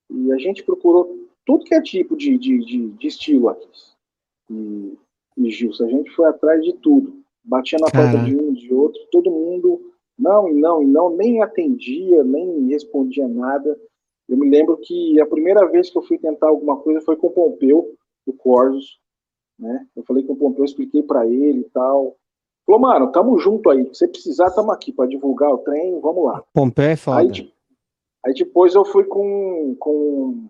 E a gente procurou tudo que é tipo de, de, de, de estilo aqui. E, e Gilson, a gente foi atrás de tudo. Batia na porta de um, de outro, todo mundo não e não e não, nem atendia, nem respondia nada. Eu me lembro que a primeira vez que eu fui tentar alguma coisa foi com o Pompeu, do Corsos, né? Eu falei com o Pompeu, expliquei para ele e tal. Falou, mano, tamo junto aí. Se precisar, tamo aqui para divulgar o trem, vamos lá. Pompé é foda. Aí, aí depois eu fui com, com,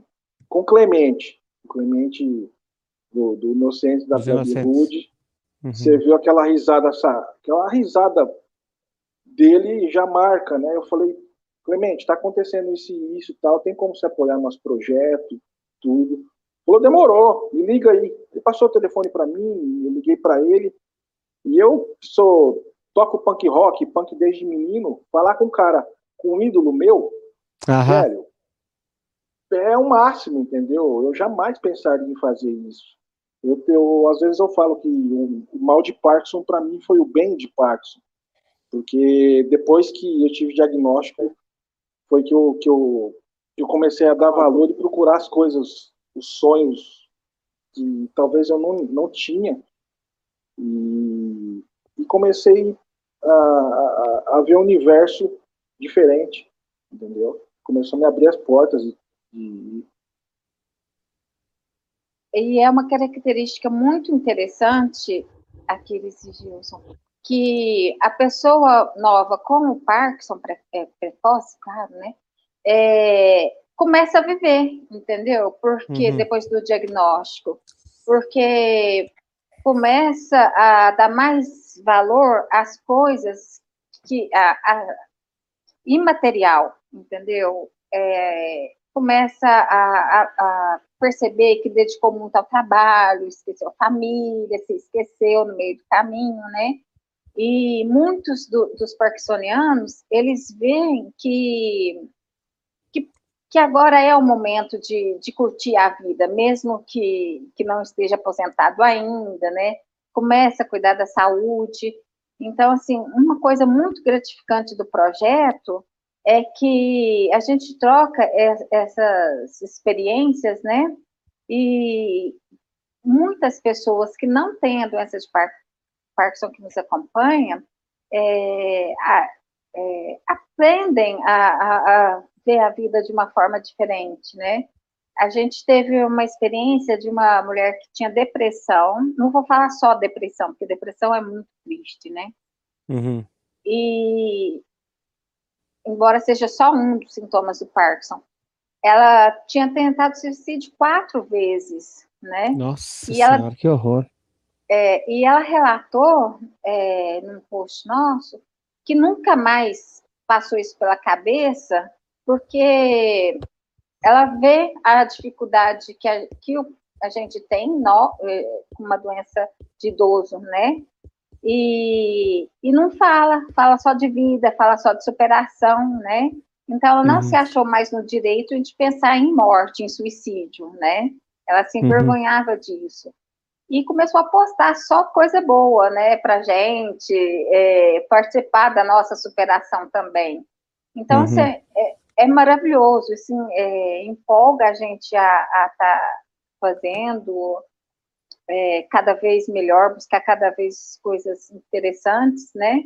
com Clemente. O Clemente do, do Inocente da Hollywood. Uhum. Você viu aquela risada, aquela risada dele já marca, né? Eu falei, Clemente, tá acontecendo isso e isso e tal, tem como se apoiar no nosso projeto, tudo. Falou, demorou, me liga aí. Ele passou o telefone para mim, eu liguei para ele. E eu sou toco punk rock, punk desde menino, falar com um cara, com um ídolo meu, velho, é o máximo, entendeu? Eu jamais pensaria em fazer isso. Eu, eu às vezes eu falo que o, o mal de Parkinson para mim foi o bem de Parkinson, porque depois que eu tive diagnóstico foi que eu, que eu, eu comecei a dar valor e procurar as coisas, os sonhos que talvez eu não, não tinha e, e comecei a, a, a, ver um universo diferente, entendeu? Começou a me abrir as portas e, e e é uma característica muito interessante, Aquiles e Gilson, que a pessoa nova com o Parkinson pre, é, precoce, claro, né, é, começa a viver, entendeu? Porque uhum. depois do diagnóstico, porque começa a dar mais valor às coisas que a, a imaterial, entendeu? É, começa a, a, a, perceber que dedicou muito ao trabalho, esqueceu a família, se esqueceu no meio do caminho, né? E muitos do, dos parkinsonianos, eles veem que que agora é o momento de, de curtir a vida, mesmo que, que não esteja aposentado ainda, né? Começa a cuidar da saúde. Então, assim, uma coisa muito gratificante do projeto é que a gente troca essas experiências, né? E muitas pessoas que não têm a doença de Parkinson que nos acompanham é, é, aprendem a, a, a ver a vida de uma forma diferente, né? A gente teve uma experiência de uma mulher que tinha depressão, não vou falar só depressão, porque depressão é muito triste, né? Uhum. E, embora seja só um dos sintomas do Parkinson, ela tinha tentado suicídio quatro vezes, né? Nossa e senhora, ela, que horror. É, e ela relatou é, num post nosso que nunca mais passou isso pela cabeça, porque ela vê a dificuldade que a, que a gente tem é, com uma doença de idoso, né? E, e não fala, fala só de vida, fala só de superação, né? Então, ela não uhum. se achou mais no direito de pensar em morte, em suicídio, né? Ela se uhum. envergonhava uhum. disso. E começou a postar só coisa boa, né, pra gente, é, participar da nossa superação também. Então, uhum. assim, é, é, maravilhoso, assim, é, empolga a gente a estar tá fazendo é, cada vez melhor, buscar cada vez coisas interessantes, né?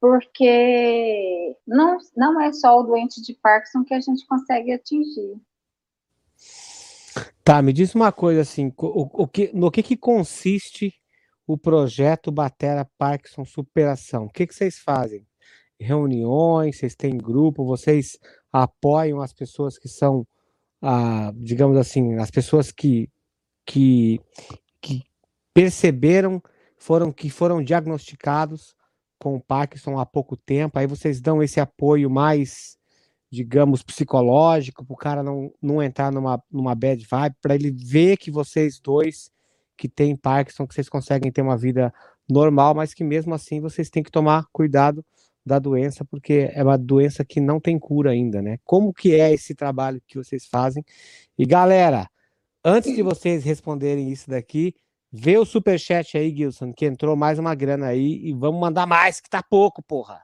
porque não, não é só o doente de Parkinson que a gente consegue atingir. Tá, me diz uma coisa assim, o, o que, no que, que consiste o projeto Batera Parkinson Superação? O que, que vocês fazem? Reuniões, vocês têm grupo, vocês apoiam as pessoas que são, ah, digamos assim, as pessoas que, que, que perceberam, foram que foram diagnosticados com Parkinson há pouco tempo, aí vocês dão esse apoio mais, digamos, psicológico, para o cara não, não entrar numa, numa bad vibe, para ele ver que vocês dois que têm Parkinson, que vocês conseguem ter uma vida normal, mas que mesmo assim vocês têm que tomar cuidado da doença, porque é uma doença que não tem cura ainda, né? Como que é esse trabalho que vocês fazem? E galera, antes de vocês responderem isso daqui, Vê o superchat aí, Gilson, que entrou mais uma grana aí e vamos mandar mais, que tá pouco, porra.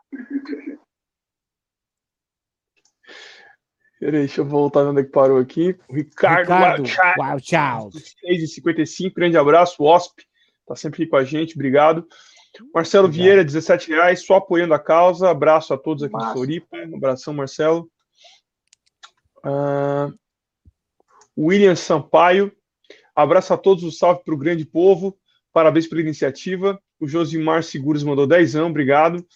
Peraí, deixa eu voltar onde é que parou aqui. O Ricardo, Ricardo Child. 6,55, grande abraço. O OSP tá sempre aqui com a gente, obrigado. Marcelo obrigado. Vieira, 17 reais, só apoiando a causa. Abraço a todos aqui Massa. do Floripa. Um abração, Marcelo. Uh, William Sampaio, Abraço a todos, um salve para o grande povo. Parabéns pela iniciativa. O Josimar Seguros mandou 10 anos, obrigado.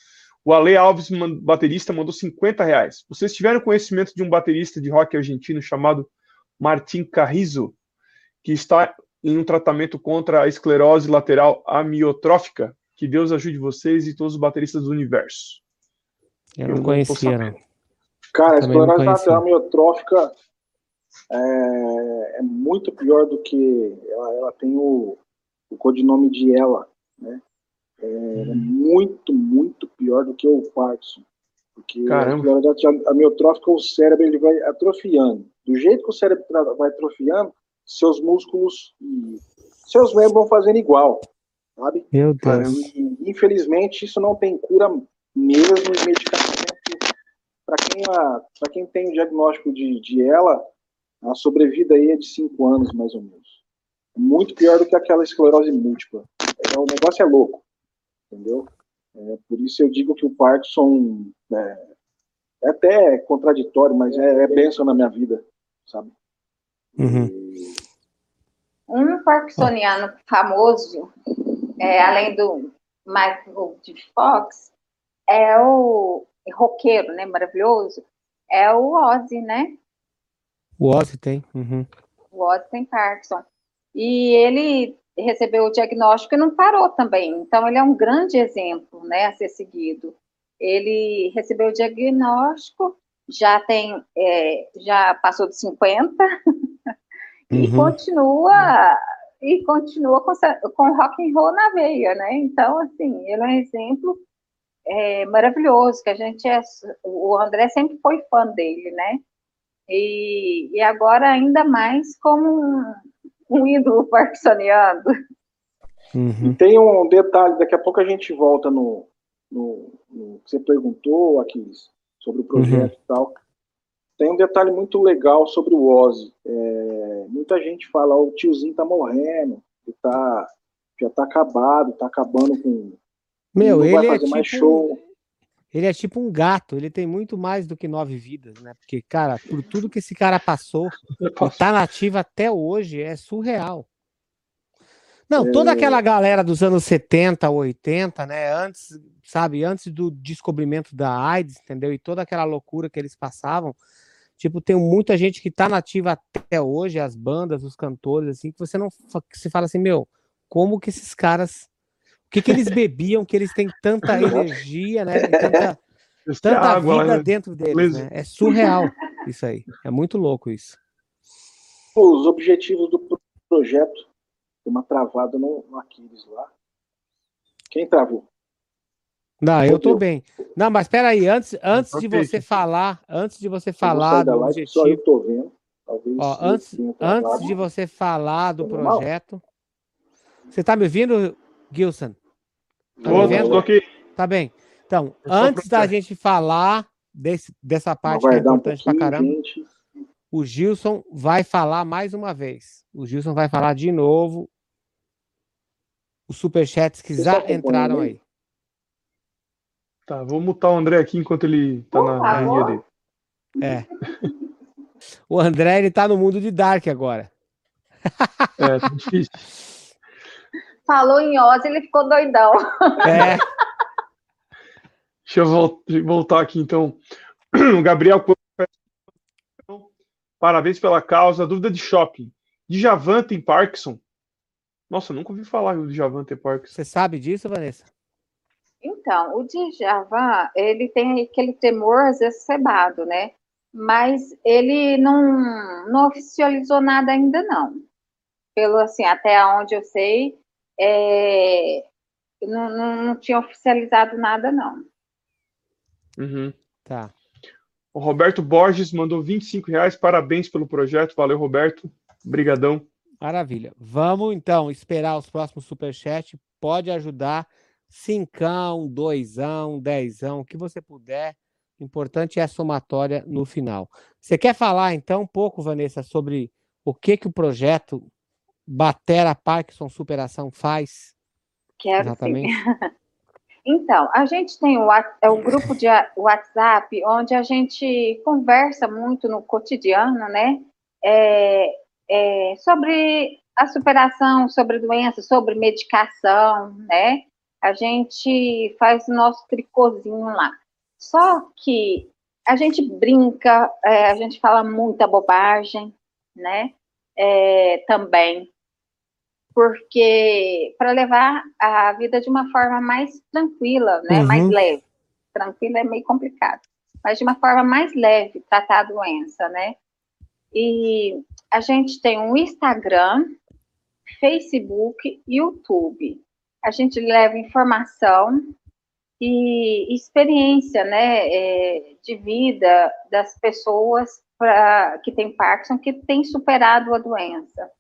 O Ale Alves, baterista, mandou 50 reais. Vocês tiveram conhecimento de um baterista de rock argentino chamado Martin Carrizo, que está em um tratamento contra a esclerose lateral amiotrófica? Que Deus ajude vocês e todos os bateristas do universo. Eu não conhecia, não. Cara, a esclerose lateral amiotrófica é, é muito pior do que ela, ela tem o, o codinome de ela, né? É, hum. muito, muito pior do que o Parkinson. Porque Caramba. a amiotrófica, o cérebro ele vai atrofiando. Do jeito que o cérebro vai atrofiando, seus músculos e seus membros vão fazendo igual, sabe? Meu Deus. E, infelizmente, isso não tem cura mesmo em medicamento. Para quem, quem tem o diagnóstico de, de ela, a sobrevida aí é de 5 anos, mais ou menos. Muito pior do que aquela esclerose múltipla. É, o negócio é louco, entendeu? É, por isso eu digo que o Parkinson é, é até contraditório, mas é, é benção na minha vida, sabe? Uhum. Um parkinsoniano famoso, é, além do Michael de Fox, é o roqueiro, né, maravilhoso, é o Ozzy, né? O Ozzy tem. Uhum. O Ozzy tem Parkinson. E ele recebeu o diagnóstico e não parou também. Então, ele é um grande exemplo né, a ser seguido. Ele recebeu o diagnóstico, já tem, é, já passou de 50 e uhum. continua e continua com, com rock and roll na veia, né? Então, assim, ele é um exemplo é, maravilhoso, que a gente é, o André sempre foi fã dele, né? E, e agora ainda mais como um, um ídolo parkinsoniano. Uhum. E tem um detalhe, daqui a pouco a gente volta no, no, no que você perguntou, Aquiles, sobre o projeto uhum. e tal. Tem um detalhe muito legal sobre o Ozzy. É, muita gente fala, o tiozinho tá morrendo, ele tá, já tá acabado, tá acabando com. Meu, ele é tipo, show. Ele é tipo um gato, ele tem muito mais do que nove vidas, né? Porque, cara, por tudo que esse cara passou, tá nativo até hoje, é surreal. Não, toda aquela galera dos anos 70, 80, né? Antes, sabe, antes do descobrimento da AIDS, entendeu? E toda aquela loucura que eles passavam. Tipo, tem muita gente que tá nativa até hoje, as bandas, os cantores, assim, que você não se fala assim, meu, como que esses caras. O que, que eles bebiam, que eles têm tanta energia, né? Tanta, tanta água, vida né? dentro deles, né? É surreal isso aí. É muito louco isso. Os objetivos do projeto, tem uma travada no, no Aquiles lá. Quem travou? Não, eu tô bem. Não, mas espera aí, antes, antes de você falar, antes de você falar do objetivo, só eu tô vendo. Ó, antes, antes de você falar do projeto, você tá me ouvindo, Gilson? Tá tô aqui. Tá bem. Então, antes da gente falar desse, dessa parte que é importante um pra caramba, gente. o Gilson vai falar mais uma vez. O Gilson vai falar de novo os superchats que já tá entraram aí. Tá, vou mutar o André aqui enquanto ele tá na, na linha dele. É. O André, ele tá no mundo de Dark agora. É, tá difícil. Falou em Oz, ele ficou doidão. É. Deixa eu voltar aqui, então. O Gabriel, parabéns pela causa. Dúvida de shopping. Djavan tem Parkinson? Nossa, nunca ouvi falar do Djavan ter Parkinson. Você sabe disso, Vanessa? Então, o Djavan, ele tem aquele temor exacerbado, né? Mas ele não, não oficializou nada ainda, não. Pelo, assim, até onde eu sei, é, não, não, não, tinha oficializado nada, não. Uhum. Tá. O Roberto Borges mandou 25 reais, parabéns pelo projeto, valeu, Roberto, brigadão. Maravilha. Vamos, então, esperar os próximos superchats, pode ajudar cincão, doisão, dezão, o que você puder. O importante é a somatória no final. Você quer falar, então, um pouco, Vanessa, sobre o que, que o projeto Batera Parkinson Superação faz? Quero Exatamente. Sim. Então, a gente tem o, é o grupo de WhatsApp, onde a gente conversa muito no cotidiano, né? É, é, sobre a superação, sobre doença, sobre medicação, né? a gente faz o nosso tricôzinho lá. Só que a gente brinca, é, a gente fala muita bobagem, né? É, também. Porque para levar a vida de uma forma mais tranquila, né? Uhum. Mais leve. Tranquila é meio complicado. Mas de uma forma mais leve, tratar a doença, né? E a gente tem um Instagram, Facebook, YouTube a gente leva informação e experiência, né, é, de vida das pessoas pra, que têm Parkinson, que têm superado a doença.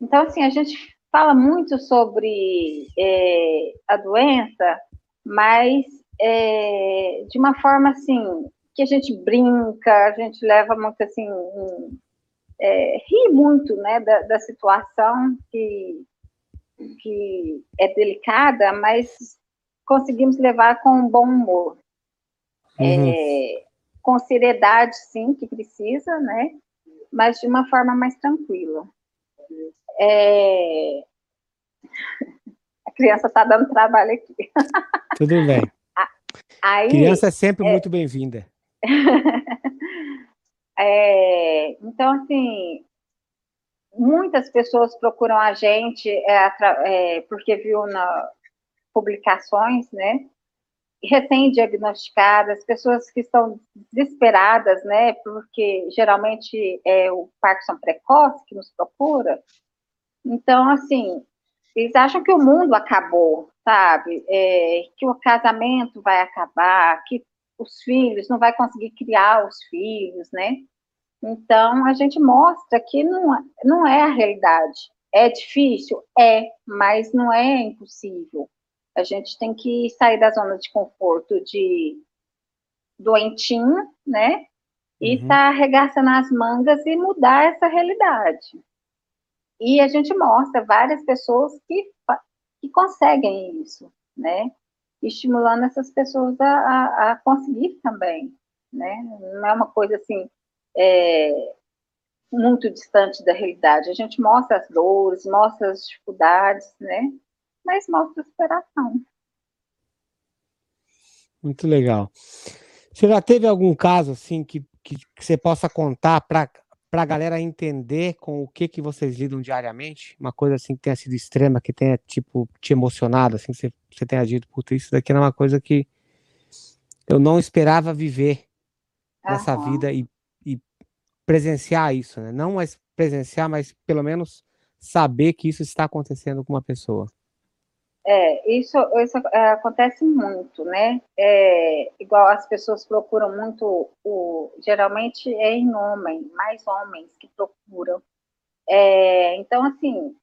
Então, assim, a gente fala muito sobre é, a doença, mas é, de uma forma, assim, que a gente brinca, a gente leva muito, assim, um, é, ri muito, né, da, da situação que que é delicada, mas conseguimos levar com um bom humor. Uhum. É, com seriedade, sim, que precisa, né? Mas de uma forma mais tranquila. É... A criança está dando trabalho aqui. Tudo bem. Aí, criança é sempre é... muito bem-vinda. é... Então, assim, muitas pessoas procuram a gente é, é, porque viu na publicações, né? Recém-diagnosticadas, pessoas que estão desesperadas, né? Porque geralmente é o Parkinson precoce que nos procura. Então, assim, eles acham que o mundo acabou, sabe? É, que o casamento vai acabar, que os filhos não vai conseguir criar os filhos, né? Então, a gente mostra que não, é, não é a realidade. É difícil? É, mas não é impossível. A gente tem que sair da zona de conforto de doentinho, né? E uhum. tá arregaçando as mangas e mudar essa realidade. E a gente mostra várias pessoas que, que conseguem isso, né? Estimulando essas pessoas a, a, a conseguir também, né? Não é uma coisa assim, é, muito distante da realidade. A gente mostra as dores, mostra as dificuldades, né? Mas mostra superação. Muito legal. Você já teve algum caso assim que, que, que você possa contar para a galera entender com o que que vocês lidam diariamente? Uma coisa assim que tenha sido extrema, que tenha tipo te emocionado, assim, você, você tenha dito, puta, isso daqui era uma coisa que eu não esperava viver nessa vida e, e presenciar isso, né? Não mais presenciar, mas pelo menos saber que isso está acontecendo com uma pessoa. É, isso, isso é, acontece muito, né? É, igual as pessoas procuram muito, o, geralmente é em homem, mais homens que procuram. É, então, assim,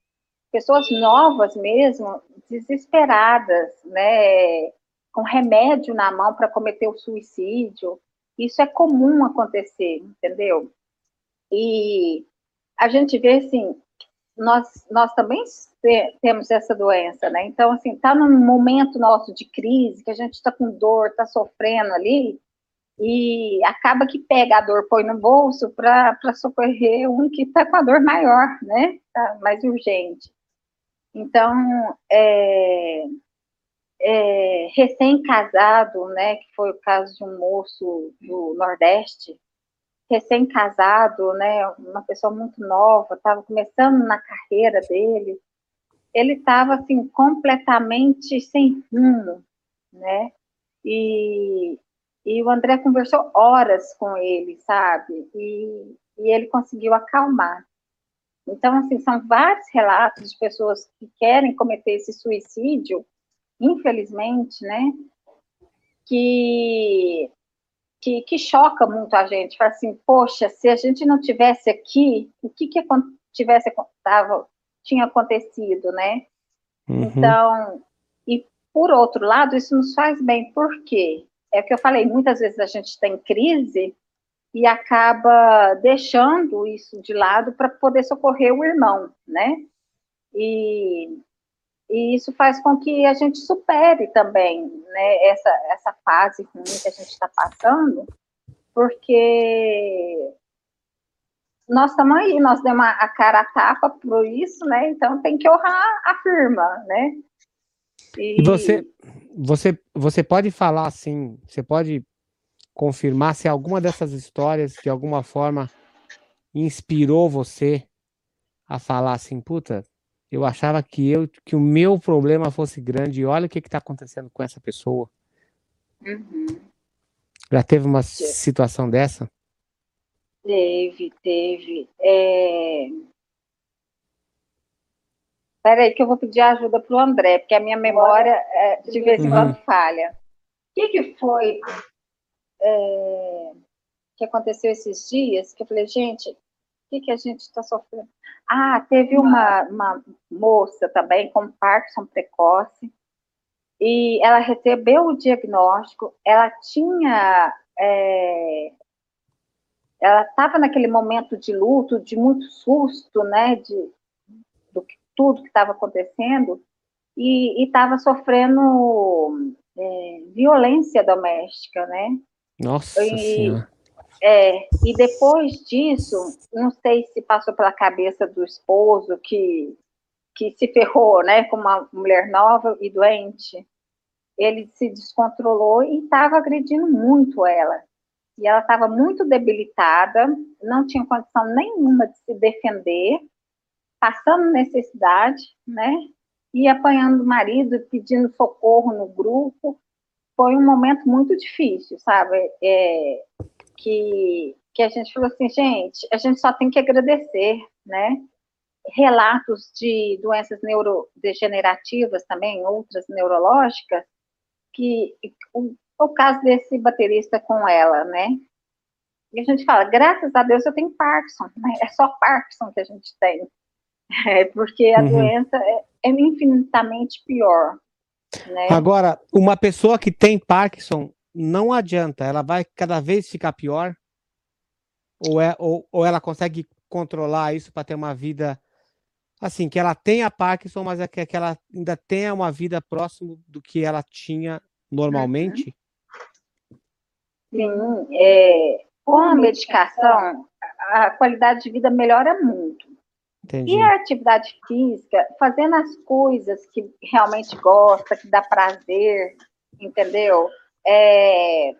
pessoas novas mesmo, desesperadas, né? Com remédio na mão para cometer o suicídio. Isso é comum acontecer, entendeu? E a gente vê, assim, nós, nós também temos essa doença, né? Então, assim, tá num momento nosso de crise, que a gente está com dor, está sofrendo ali, e acaba que pega a dor, põe no bolso para socorrer um que está com a dor maior, né? Tá mais urgente. Então, é, é, recém-casado, né? Que foi o caso de um moço do Nordeste, recém-casado, né, uma pessoa muito nova, estava começando na carreira dele, ele estava assim completamente sem rumo, né? E, e o André conversou horas com ele, sabe? E, e ele conseguiu acalmar. Então, assim, são vários relatos de pessoas que querem cometer esse suicídio, infelizmente, né? Que que, que choca muito a gente. Fala assim, poxa, se a gente não tivesse aqui, o que que tivesse tava, tinha acontecido, né? Uhum. Então, e por outro lado, isso nos faz bem, por quê? É o que eu falei, muitas vezes a gente tem crise e acaba deixando isso de lado para poder socorrer o irmão, né? E e isso faz com que a gente supere também né, essa, essa fase ruim que a gente está passando, porque nós estamos aí, nós demos a cara a tapa por isso, né? Então tem que honrar a firma, né? E... você, você, você pode falar assim, você pode confirmar se alguma dessas histórias de alguma forma inspirou você a falar assim, puta, eu achava que eu que o meu problema fosse grande e olha o que está acontecendo com essa pessoa. Uhum. Já teve uma situação dessa? Teve, teve. É... Peraí que eu vou pedir ajuda para o André, porque a minha memória é, de vez em quando uhum. falha. O que, que foi é, que aconteceu esses dias? Que eu falei, gente, que, que a gente está sofrendo? Ah, teve uma, uma moça também com Parkinson precoce, e ela recebeu o diagnóstico, ela tinha. É, ela estava naquele momento de luto, de muito susto, né, de do que, tudo que estava acontecendo, e estava sofrendo é, violência doméstica, né? Nossa e, Senhora. É, e depois disso, não sei se passou pela cabeça do esposo que, que se ferrou, né, com uma mulher nova e doente. Ele se descontrolou e estava agredindo muito ela. E ela estava muito debilitada, não tinha condição nenhuma de se defender, passando necessidade, né? E apanhando o marido, pedindo socorro no grupo. Foi um momento muito difícil, sabe? É, que, que a gente falou assim, gente, a gente só tem que agradecer, né? Relatos de doenças neurodegenerativas também, outras neurológicas, que o, o caso desse baterista com ela, né? E a gente fala, graças a Deus eu tenho Parkinson, né? É só Parkinson que a gente tem. É, porque a uhum. doença é, é infinitamente pior. Né? Agora, uma pessoa que tem Parkinson, não adianta, ela vai cada vez ficar pior? Ou, é, ou, ou ela consegue controlar isso para ter uma vida assim, que ela tenha Parkinson, mas é que, que ela ainda tenha uma vida próximo do que ela tinha normalmente? Sim, é, com a medicação, a qualidade de vida melhora muito. Entendi. E a atividade física, fazendo as coisas que realmente gosta, que dá prazer, entendeu? É,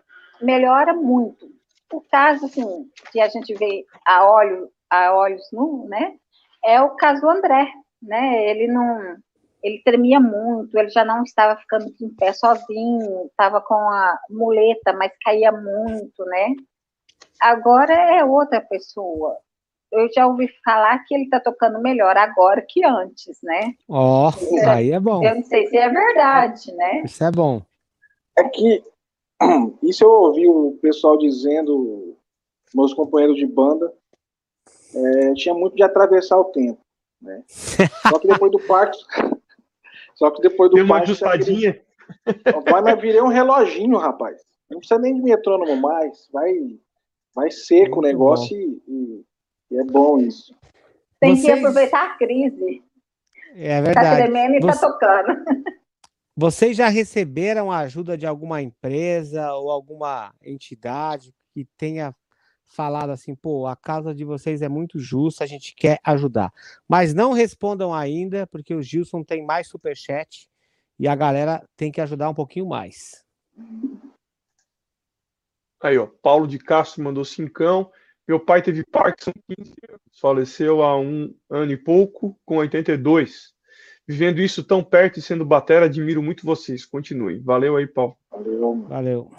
melhora muito. O caso, assim, que a gente vê a, olho, a olhos nu, né, é o caso do André, né, ele não, ele tremia muito, ele já não estava ficando em pé sozinho, estava com a muleta, mas caía muito, né, agora é outra pessoa, eu já ouvi falar que ele está tocando melhor agora que antes, né? Ó, oh, aí é bom. Eu não sei se é verdade, né? Isso é bom. É que isso eu ouvi o pessoal dizendo, meus companheiros de banda, é, tinha muito de atravessar o tempo, né? Só que depois do parque, só que depois do Tem uma ajustadinha. Vai, mas virei um reloginho, rapaz. Não precisa nem de metrônomo mais, vai, vai seco muito o negócio e, e e é bom isso. Tem Vocês... que aproveitar a crise. É verdade. Tá tremendo e tá Você... tá tocando. Vocês já receberam a ajuda de alguma empresa ou alguma entidade que tenha falado assim, pô, a causa de vocês é muito justa, a gente quer ajudar. Mas não respondam ainda, porque o Gilson tem mais superchat e a galera tem que ajudar um pouquinho mais. Aí, ó, Paulo de Castro mandou cincão. Meu pai teve Parkinson 15 anos, faleceu há um ano e pouco, com 82. Vivendo isso tão perto e sendo batera, admiro muito vocês. Continuem. Valeu aí, Paulo. Valeu. Valeu.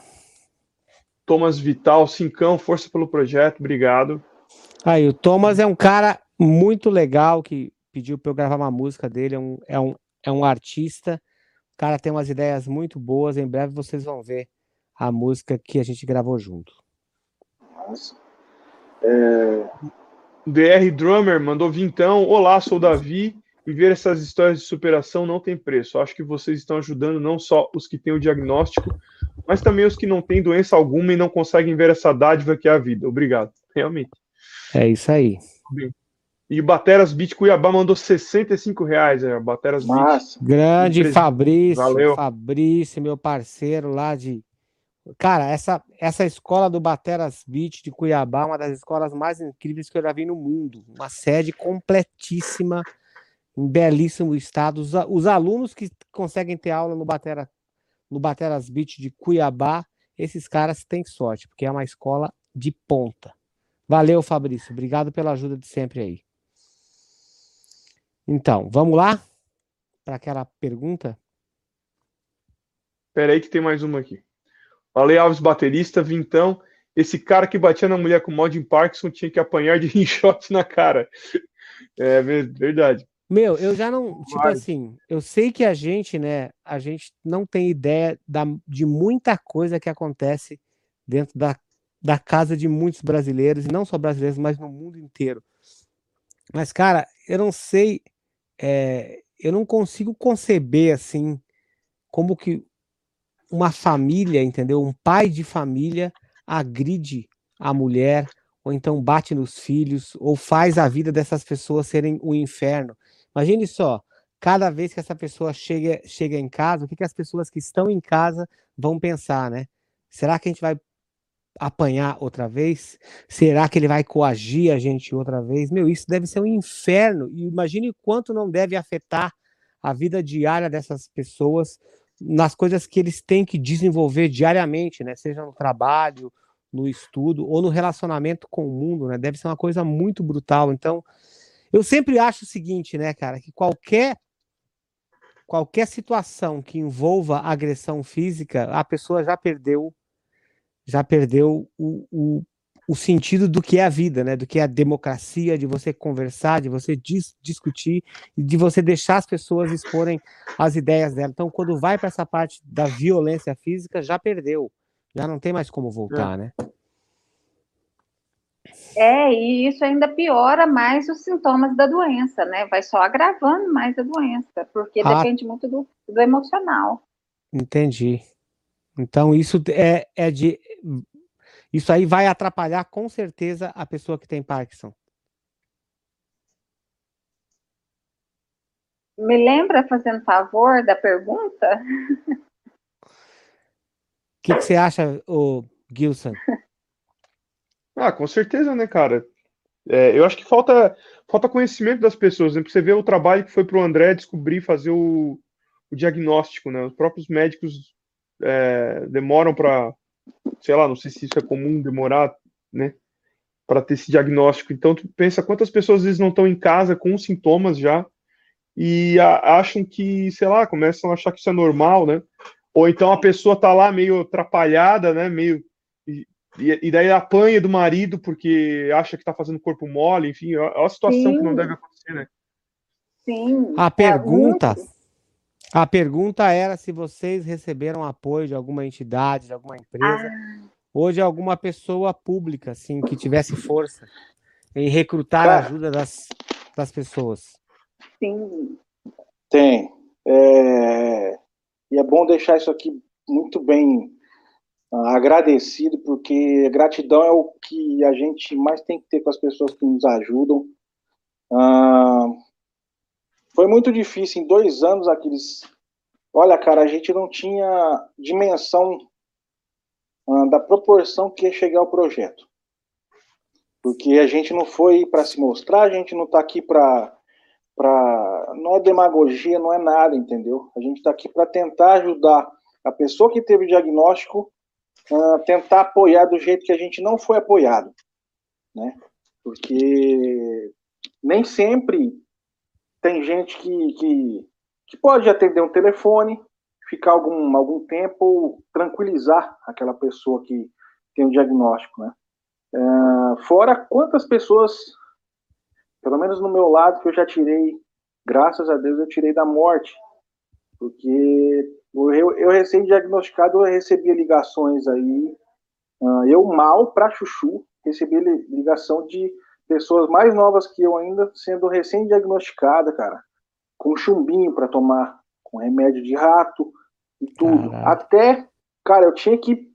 Thomas Vital, Cincão, força pelo projeto, obrigado. Aí, o Thomas é um cara muito legal que pediu para eu gravar uma música dele, é um, é, um, é um artista. O cara tem umas ideias muito boas. Em breve vocês vão ver a música que a gente gravou junto. Nossa. É... DR Drummer mandou vintão. Olá, sou Davi. E ver essas histórias de superação não tem preço. Acho que vocês estão ajudando não só os que têm o diagnóstico, mas também os que não têm doença alguma e não conseguem ver essa dádiva que é a vida. Obrigado. Realmente. É isso aí. E Bateras Beat Cuiabá mandou 65 reais. É, Bateras Beat. Grande Fabrício. Valeu. Fabrício, meu parceiro lá de Cara, essa, essa escola do Bateras Beach de Cuiabá é uma das escolas mais incríveis que eu já vi no mundo. Uma sede completíssima, em belíssimo estado. Os, os alunos que conseguem ter aula no, Batera, no Bateras Beach de Cuiabá, esses caras têm sorte, porque é uma escola de ponta. Valeu, Fabrício. Obrigado pela ajuda de sempre aí. Então, vamos lá para aquela pergunta? Espera aí que tem mais uma aqui. Ale Alves, baterista, Vintão. Esse cara que batia na mulher com mod em Parkinson tinha que apanhar de rinchote na cara. É verdade. Meu, eu já não. Tipo assim, eu sei que a gente, né? A gente não tem ideia da, de muita coisa que acontece dentro da, da casa de muitos brasileiros, e não só brasileiros, mas no mundo inteiro. Mas, cara, eu não sei. É, eu não consigo conceber, assim, como que uma família, entendeu? Um pai de família agride a mulher, ou então bate nos filhos, ou faz a vida dessas pessoas serem o um inferno. Imagine só, cada vez que essa pessoa chega, chega em casa, o que, que as pessoas que estão em casa vão pensar, né? Será que a gente vai apanhar outra vez? Será que ele vai coagir a gente outra vez? Meu, isso deve ser um inferno. E imagine quanto não deve afetar a vida diária dessas pessoas nas coisas que eles têm que desenvolver diariamente, né? Seja no trabalho, no estudo ou no relacionamento com o mundo, né? Deve ser uma coisa muito brutal. Então, eu sempre acho o seguinte, né, cara, que qualquer qualquer situação que envolva agressão física, a pessoa já perdeu já perdeu o, o, o sentido do que é a vida, né? Do que é a democracia, de você conversar, de você dis discutir e de você deixar as pessoas exporem as ideias dela. Então, quando vai para essa parte da violência física, já perdeu, já não tem mais como voltar, é. né? É, e isso ainda piora mais os sintomas da doença, né? Vai só agravando mais a doença, porque ah. depende muito do, do emocional. Entendi. Então, isso é, é de isso aí vai atrapalhar com certeza a pessoa que tem Parkinson. Me lembra, fazendo favor, da pergunta? O que, que, você acha, o Gilson? Ah, com certeza, né, cara? É, eu acho que falta, falta conhecimento das pessoas, né? Você ver o trabalho que foi para o André descobrir, fazer o, o, diagnóstico, né? Os próprios médicos é, demoram para sei lá, não sei se isso é comum demorar, né, para ter esse diagnóstico. Então, tu pensa quantas pessoas às vezes não estão em casa com sintomas já e a, acham que, sei lá, começam a achar que isso é normal, né? Ou então a pessoa tá lá meio atrapalhada, né, meio e, e daí apanha do marido porque acha que tá fazendo corpo mole, enfim, é uma situação Sim. que não deve acontecer, né? Sim. A pergunta, é a pergunta era se vocês receberam apoio de alguma entidade, de alguma empresa, ah. ou de alguma pessoa pública, assim, que tivesse força em recrutar a ajuda das, das pessoas. Sim. Tem. É... E é bom deixar isso aqui muito bem agradecido, porque gratidão é o que a gente mais tem que ter com as pessoas que nos ajudam. Uh, foi muito difícil, em dois anos, aqueles. Olha, cara, a gente não tinha dimensão uh, da proporção que ia chegar o projeto. Porque a gente não foi para se mostrar, a gente não está aqui para. Pra... Não é demagogia, não é nada, entendeu? A gente está aqui para tentar ajudar a pessoa que teve o diagnóstico, uh, tentar apoiar do jeito que a gente não foi apoiado, né? Porque nem sempre tem gente que, que, que pode atender um telefone, ficar algum, algum tempo, tranquilizar aquela pessoa que tem um diagnóstico, né? É, fora quantas pessoas, pelo menos no meu lado, que eu já tirei, graças a Deus, eu tirei da morte, porque eu, eu recém-diagnosticado, eu recebia ligações aí, uh, eu mal para chuchu, recebi ligação de pessoas mais novas que eu ainda, sendo recém-diagnosticada, cara, com chumbinho para tomar, com remédio de rato e tudo. Caraca. Até, cara, eu tinha que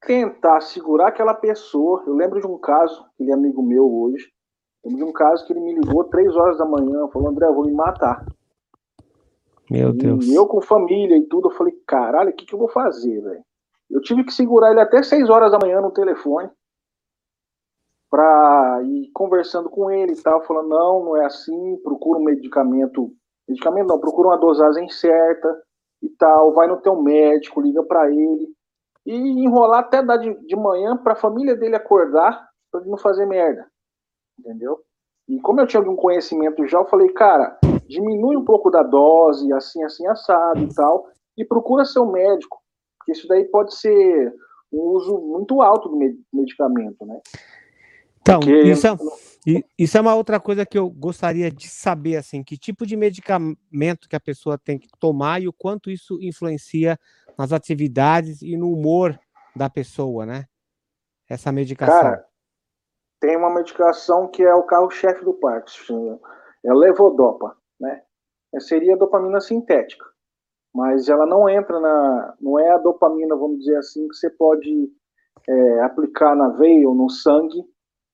tentar segurar aquela pessoa. Eu lembro de um caso, ele é amigo meu hoje, lembro de um caso que ele me ligou três horas da manhã, falou, André, eu vou me matar. Meu Deus. E eu com família e tudo, eu falei, caralho, o que, que eu vou fazer, velho? Eu tive que segurar ele até seis horas da manhã no telefone para ir conversando com ele e tal, falando, não, não é assim, procura um medicamento, medicamento não, procura uma dosagem certa e tal, vai no teu médico, liga para ele, e enrolar até dar de, de manhã para a família dele acordar, para ele não fazer merda, entendeu? E como eu tinha algum conhecimento já, eu falei, cara, diminui um pouco da dose, assim, assim, assado e tal, e procura seu médico, porque isso daí pode ser um uso muito alto do medicamento, né? Então, isso é, isso é uma outra coisa que eu gostaria de saber, assim, que tipo de medicamento que a pessoa tem que tomar e o quanto isso influencia nas atividades e no humor da pessoa, né? Essa medicação. Cara, tem uma medicação que é o carro-chefe do Parkinson, é levodopa, né? Seria a dopamina sintética, mas ela não entra na, não é a dopamina, vamos dizer assim, que você pode é, aplicar na veia ou no sangue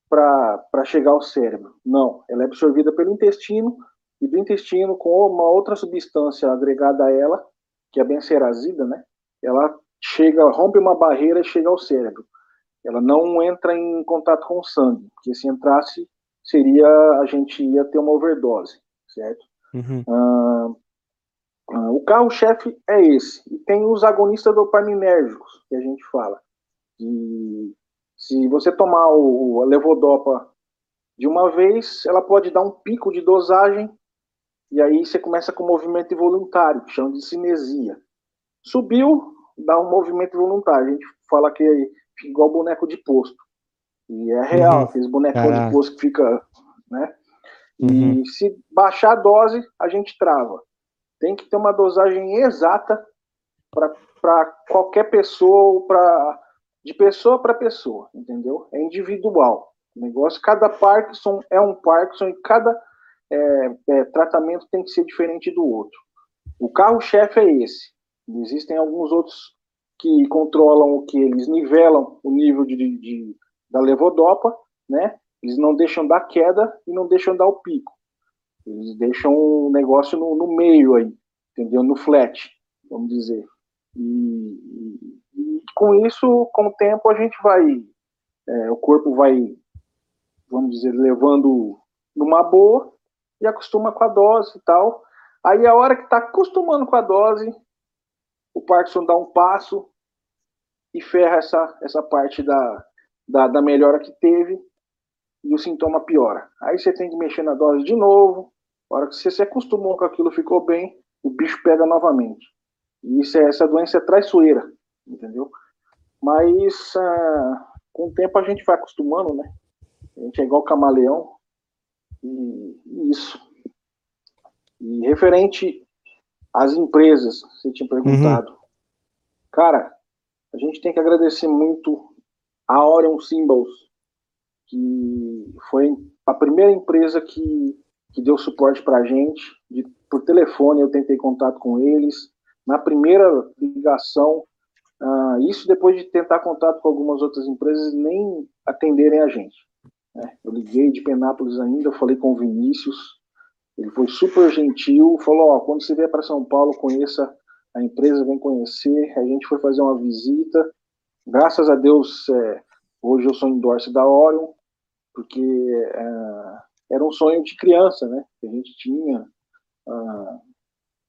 para chegar ao cérebro. Não, ela é absorvida pelo intestino e do intestino com uma outra substância agregada a ela, que é a benserazida, né? Ela chega, rompe uma barreira e chega ao cérebro. Ela não entra em contato com o sangue, porque se entrasse seria a gente ia ter uma overdose, certo? Uhum. Ah, ah, o carro-chefe é esse. E tem os agonistas dopaminérgicos, que a gente fala. E se você tomar o, a levodopa de uma vez, ela pode dar um pico de dosagem e aí você começa com movimento involuntário, que chama de cinesia. Subiu, dá um movimento voluntário. A gente fala que é igual boneco de posto. E é real, uhum. aqueles bonecos de posto que fica, né? E uhum. se baixar a dose, a gente trava. Tem que ter uma dosagem exata para qualquer pessoa, para de pessoa para pessoa, entendeu? É individual. O negócio, cada Parkinson é um Parkinson e cada é, é, tratamento tem que ser diferente do outro. O carro-chefe é esse. Existem alguns outros que controlam o que eles nivelam o nível de, de, da levodopa, né? Eles não deixam dar queda e não deixam dar o pico. Eles deixam o negócio no, no meio aí, entendeu? No flat, vamos dizer. E, e com isso, com o tempo, a gente vai, é, o corpo vai, vamos dizer, levando numa boa e acostuma com a dose e tal. Aí a hora que está acostumando com a dose, o Parkinson dá um passo e ferra essa, essa parte da, da, da melhora que teve e o sintoma piora. Aí você tem que mexer na dose de novo. A hora que você se acostumou com aquilo, ficou bem, o bicho pega novamente. E isso é, essa doença é traiçoeira, entendeu? Mas ah, com o tempo a gente vai acostumando, né? A gente é igual camaleão. E, e isso. E referente às empresas, você tinha perguntado. Uhum. Cara, a gente tem que agradecer muito a Orion Symbols, que foi a primeira empresa que, que deu suporte para a gente. De, por telefone eu tentei contato com eles. Na primeira ligação, uh, isso depois de tentar contato com algumas outras empresas, nem atenderem a gente. Né? Eu liguei de Penápolis ainda, falei com o Vinícius, ele foi super gentil, falou, ó, quando você vier para São Paulo, conheça a empresa, vem conhecer. A gente foi fazer uma visita. Graças a Deus, é, hoje eu sou endorse da Orion, porque é, era um sonho de criança, né? Que a gente tinha. Uh,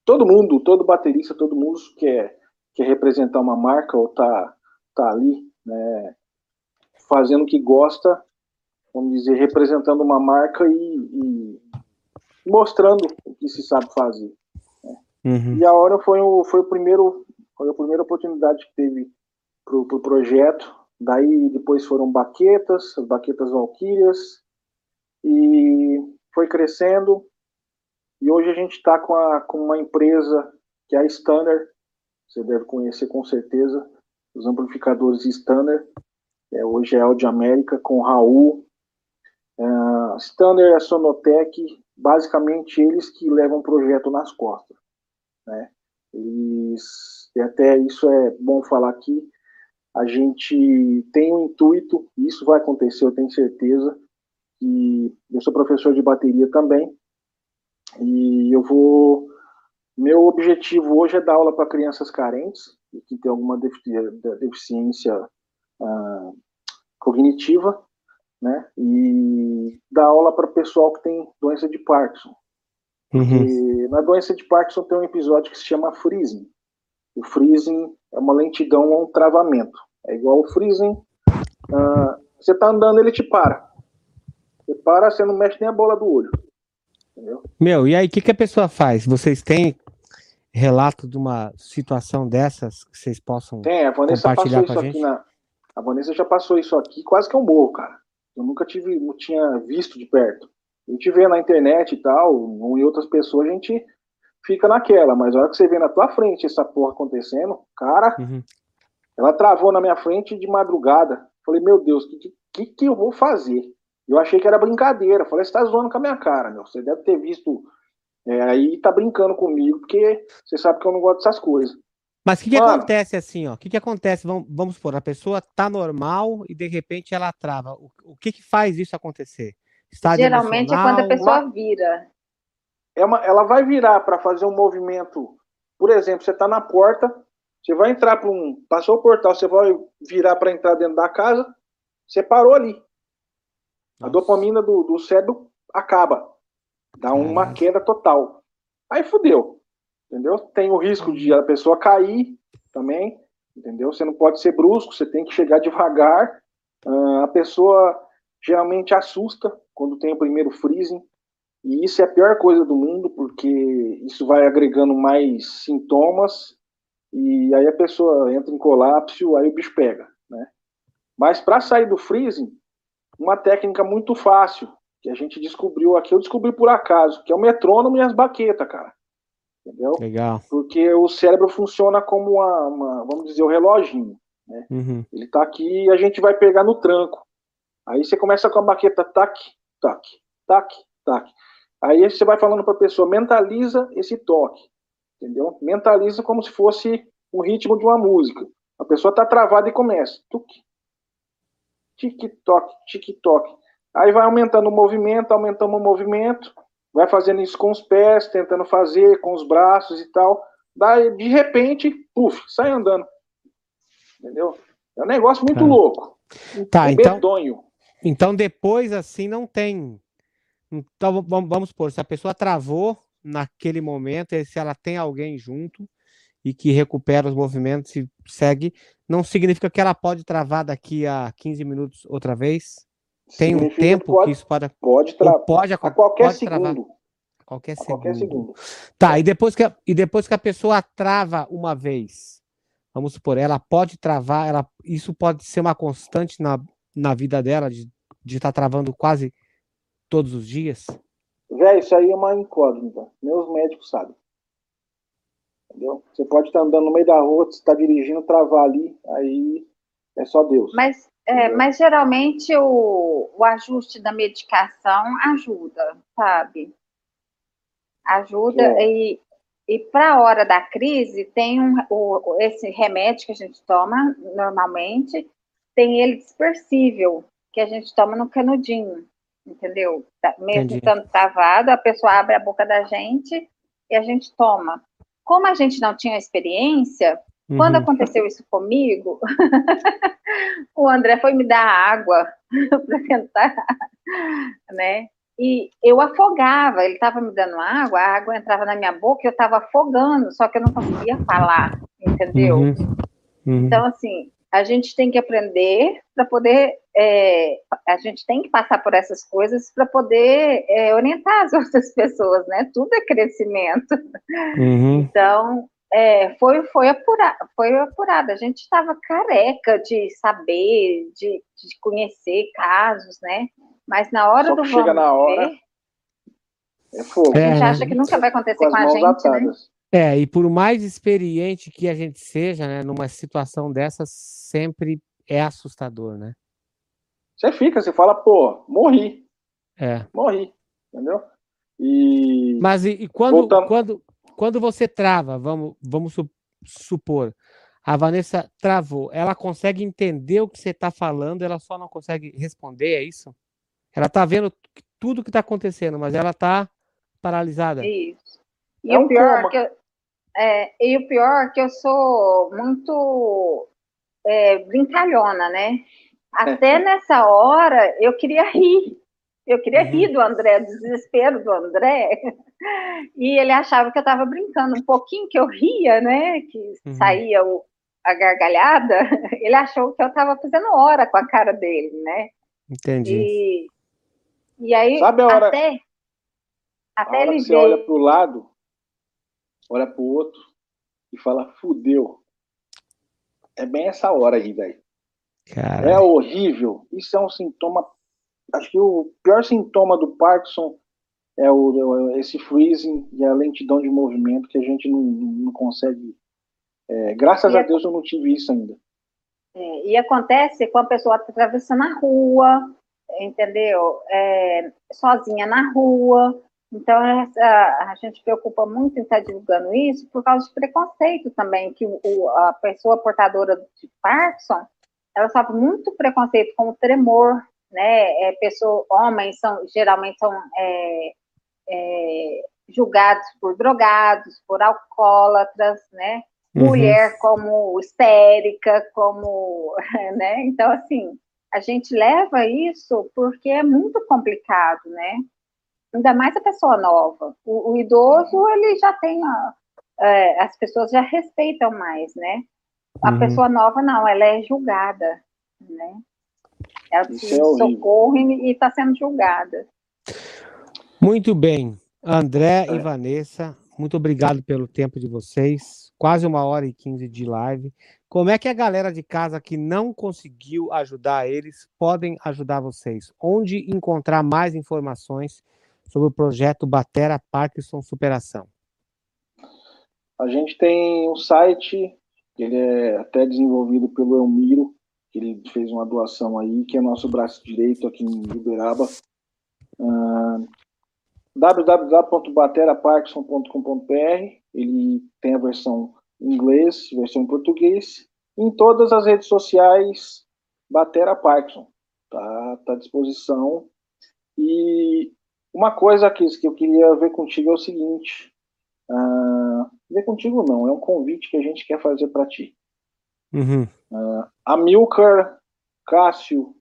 todo mundo, todo baterista, todo mundo quer, quer representar uma marca ou tá, tá ali, né? Fazendo o que gosta, vamos dizer, representando uma marca e, e mostrando o que se sabe fazer. Né? Uhum. E a hora foi o, foi o primeiro, foi a primeira oportunidade que teve pro, pro projeto. Daí depois foram baquetas, as baquetas valquírias, e foi crescendo. E hoje a gente está com, com uma empresa que é a Stunner, você deve conhecer com certeza, os amplificadores Stunner. É, hoje é Audio América com Raul. Uh, Stunner é Sonotec, basicamente eles que levam o projeto nas costas. Né? Eles, e até isso é bom falar aqui, a gente tem o um intuito, e isso vai acontecer, eu tenho certeza, que eu sou professor de bateria também, e eu vou. Meu objetivo hoje é dar aula para crianças carentes, que tem alguma deficiência uh, cognitiva, né? E dar aula para pessoal que tem doença de Parkinson. Uhum. na doença de Parkinson tem um episódio que se chama freezing. O freezing é uma lentidão ou um travamento. É igual o freezing. Uh, você está andando, ele te para. Você para, você não mexe nem a bola do olho. Entendeu? Meu, e aí o que, que a pessoa faz? Vocês têm relato de uma situação dessas que vocês possam Tem, a Vanessa passou isso aqui na. A Vanessa já passou isso aqui, quase que é um morro, cara. Eu nunca tive, não tinha visto de perto. A gente vê na internet e tal, ou em outras pessoas, a gente fica naquela, mas a hora que você vê na tua frente essa porra acontecendo, cara, uhum. ela travou na minha frente de madrugada. Falei, meu Deus, o que, que, que eu vou fazer? Eu achei que era brincadeira. Falei, você tá zoando com a minha cara, meu. Você deve ter visto é, aí tá brincando comigo, porque você sabe que eu não gosto dessas coisas. Mas o que, que acontece assim, ó? O que, que acontece? Vamos, vamos supor, a pessoa tá normal e de repente ela trava. O, o que, que faz isso acontecer? Estádio Geralmente é quando a pessoa vira. É uma, ela vai virar para fazer um movimento. Por exemplo, você está na porta, você vai entrar para um. Passou o portal, você vai virar para entrar dentro da casa, você parou ali. Nossa. A dopamina do, do cérebro acaba. Dá uma queda total. Aí fudeu entendeu? Tem o risco de a pessoa cair também, entendeu? Você não pode ser brusco, você tem que chegar devagar. Uh, a pessoa geralmente assusta quando tem o primeiro freezing, e isso é a pior coisa do mundo, porque isso vai agregando mais sintomas, e aí a pessoa entra em colapso, aí o bicho pega, né? Mas para sair do freezing, uma técnica muito fácil, que a gente descobriu aqui, eu descobri por acaso, que é o metrônomo e as baquetas, cara entendeu? Legal. Porque o cérebro funciona como uma, uma vamos dizer, o um reloginho, né? Uhum. Ele tá aqui e a gente vai pegar no tranco. Aí você começa com a baqueta tac, tac, tac, tac. Aí você vai falando para a pessoa, mentaliza esse toque, entendeu? Mentaliza como se fosse um ritmo de uma música. A pessoa tá travada e começa, tic-toc, tic-toc. Aí vai aumentando o movimento, aumentando o movimento, vai fazendo isso com os pés, tentando fazer com os braços e tal. Daí, de repente, puf, sai andando. Entendeu? É um negócio muito tá. louco. Tá, um então, medonho. então depois assim não tem. Então vamos, supor, se a pessoa travou naquele momento, se ela tem alguém junto, e que recupera os movimentos e segue, não significa que ela pode travar daqui a 15 minutos outra vez? Tem um tempo que, pode, que isso pode pode, tra pode a qualquer pode segundo. Travar. Qualquer, segundo. qualquer segundo. Tá, e depois, que a, e depois que a pessoa trava uma vez, vamos supor, ela pode travar, ela, isso pode ser uma constante na, na vida dela, de estar tá travando quase todos os dias? Véi, isso aí é uma incógnita. Meus médicos sabem. Entendeu? Você pode estar andando no meio da rua, você está dirigindo, travar ali, aí é só Deus. Mas, é, mas geralmente o, o ajuste da medicação ajuda, sabe? Ajuda é. e, e para a hora da crise tem um, o, esse remédio que a gente toma normalmente, tem ele dispersível, que a gente toma no canudinho, entendeu? Tá, mesmo Entendi. estando travado, a pessoa abre a boca da gente e a gente toma. Como a gente não tinha experiência, uhum. quando aconteceu isso comigo, o André foi me dar água para tentar, né? E eu afogava, ele estava me dando água, a água entrava na minha boca e eu estava afogando, só que eu não conseguia falar, entendeu? Uhum. Uhum. Então, assim, a gente tem que aprender para poder, é, a gente tem que passar por essas coisas para poder é, orientar as outras pessoas, né? Tudo é crescimento. Uhum. Então, é, foi, foi, apurado, foi apurado. A gente estava careca de saber, de, de conhecer casos, né? Mas na hora Só do chega na hora, ver, é fogo. A gente acha que nunca vai acontecer com, com a gente, atadas. né? É, e por mais experiente que a gente seja, né, numa situação dessa, sempre é assustador, né? Você fica, você fala, pô, morri. É. Morri, entendeu? E. Mas e, e quando, quando, quando você trava, vamos, vamos supor, a Vanessa travou, ela consegue entender o que você está falando, ela só não consegue responder, é isso? Ela está vendo tudo que está acontecendo, mas ela está paralisada. Isso. E é o pior que eu, é, e o pior é que eu sou muito é, brincalhona, né? Até nessa hora eu queria rir. Eu queria uhum. rir do André, do desespero do André. E ele achava que eu estava brincando um pouquinho, que eu ria, né? Que uhum. saía o, a gargalhada. Ele achou que eu estava fazendo hora com a cara dele, né? Entendi. E, e aí, Sabe a hora, até, até a hora ele que você veio... olha para o lado, olha para o outro e fala, fudeu. É bem essa hora aí, velho. É horrível. Isso é um sintoma. Acho que o pior sintoma do Parkinson é o, esse freezing e a lentidão de movimento que a gente não, não consegue. É, graças e a Deus eu não tive isso ainda. É, e acontece com a pessoa atravessando a rua, entendeu? É, sozinha na rua, então, essa, a gente preocupa muito em estar divulgando isso por causa de preconceito também, que o, a pessoa portadora de Parkinson, ela sofre muito preconceito com o tremor, né? É, pessoa, homens são, geralmente são é, é, julgados por drogados, por alcoólatras, né? Uhum. Mulher como histérica, como, né? Então, assim, a gente leva isso porque é muito complicado, né? Ainda mais a pessoa nova. O, o idoso, uhum. ele já tem, a, é, as pessoas já respeitam mais, né? A uhum. pessoa nova, não, ela é julgada, né? Ela precisa é de socorro e está sendo julgada. Muito bem. André é. e Vanessa, muito obrigado pelo tempo de vocês. Quase uma hora e quinze de live. Como é que a galera de casa que não conseguiu ajudar eles podem ajudar vocês? Onde encontrar mais informações sobre o projeto Batera Parkinson Superação? A gente tem um site, ele é até desenvolvido pelo Elmiro, que ele fez uma doação aí, que é nosso braço direito aqui em Uberaba. Uh, www.bateraparkinson.com.br Ele tem a versão em inglês, versão em português. Em todas as redes sociais, Batera Parkinson. Tá, tá à disposição. E uma coisa que, que eu queria ver contigo é o seguinte. Uh, ver contigo não, é um convite que a gente quer fazer para ti. Uhum. Uh, Amilcar, Cássio,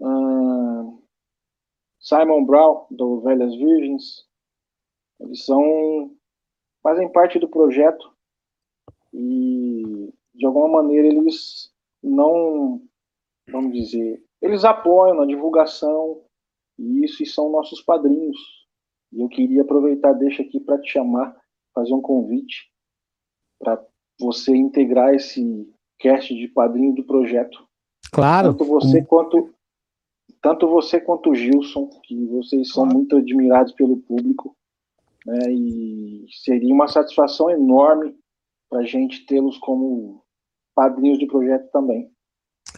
uh, Simon Brown, do Velhas Virgens, eles são fazem parte do projeto e de alguma maneira eles não, vamos dizer, eles apoiam na divulgação e isso e são nossos padrinhos. E eu queria aproveitar, deixa aqui para te chamar, fazer um convite para você integrar esse cast de padrinho do projeto. Claro. Tanto você quanto tanto você quanto o Gilson, que vocês são muito admirados pelo público, né, e seria uma satisfação enorme para a gente tê-los como padrinhos de projeto também.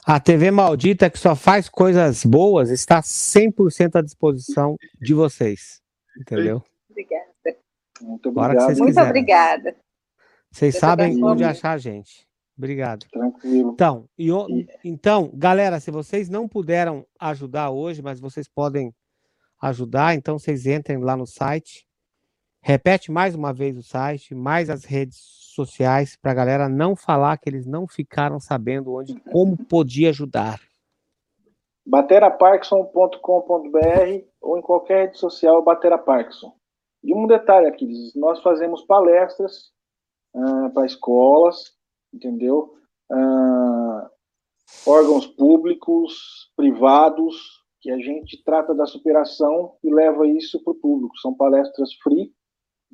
A TV Maldita, que só faz coisas boas, está 100% à disposição de vocês. Entendeu? Obrigada. Muito obrigado. Muito obrigada. Vocês sabem onde achar a gente. Obrigado. Tranquilo. Então, e, então, galera, se vocês não puderam ajudar hoje, mas vocês podem ajudar, então vocês entrem lá no site. Repete mais uma vez o site, mais as redes sociais, para a galera não falar que eles não ficaram sabendo onde, como podia ajudar. bateraparkinson.com.br ou em qualquer rede social Batera Parkinson. E um detalhe aqui, nós fazemos palestras uh, para escolas, entendeu? Uh, órgãos públicos, privados, que a gente trata da superação e leva isso para o público. São palestras free,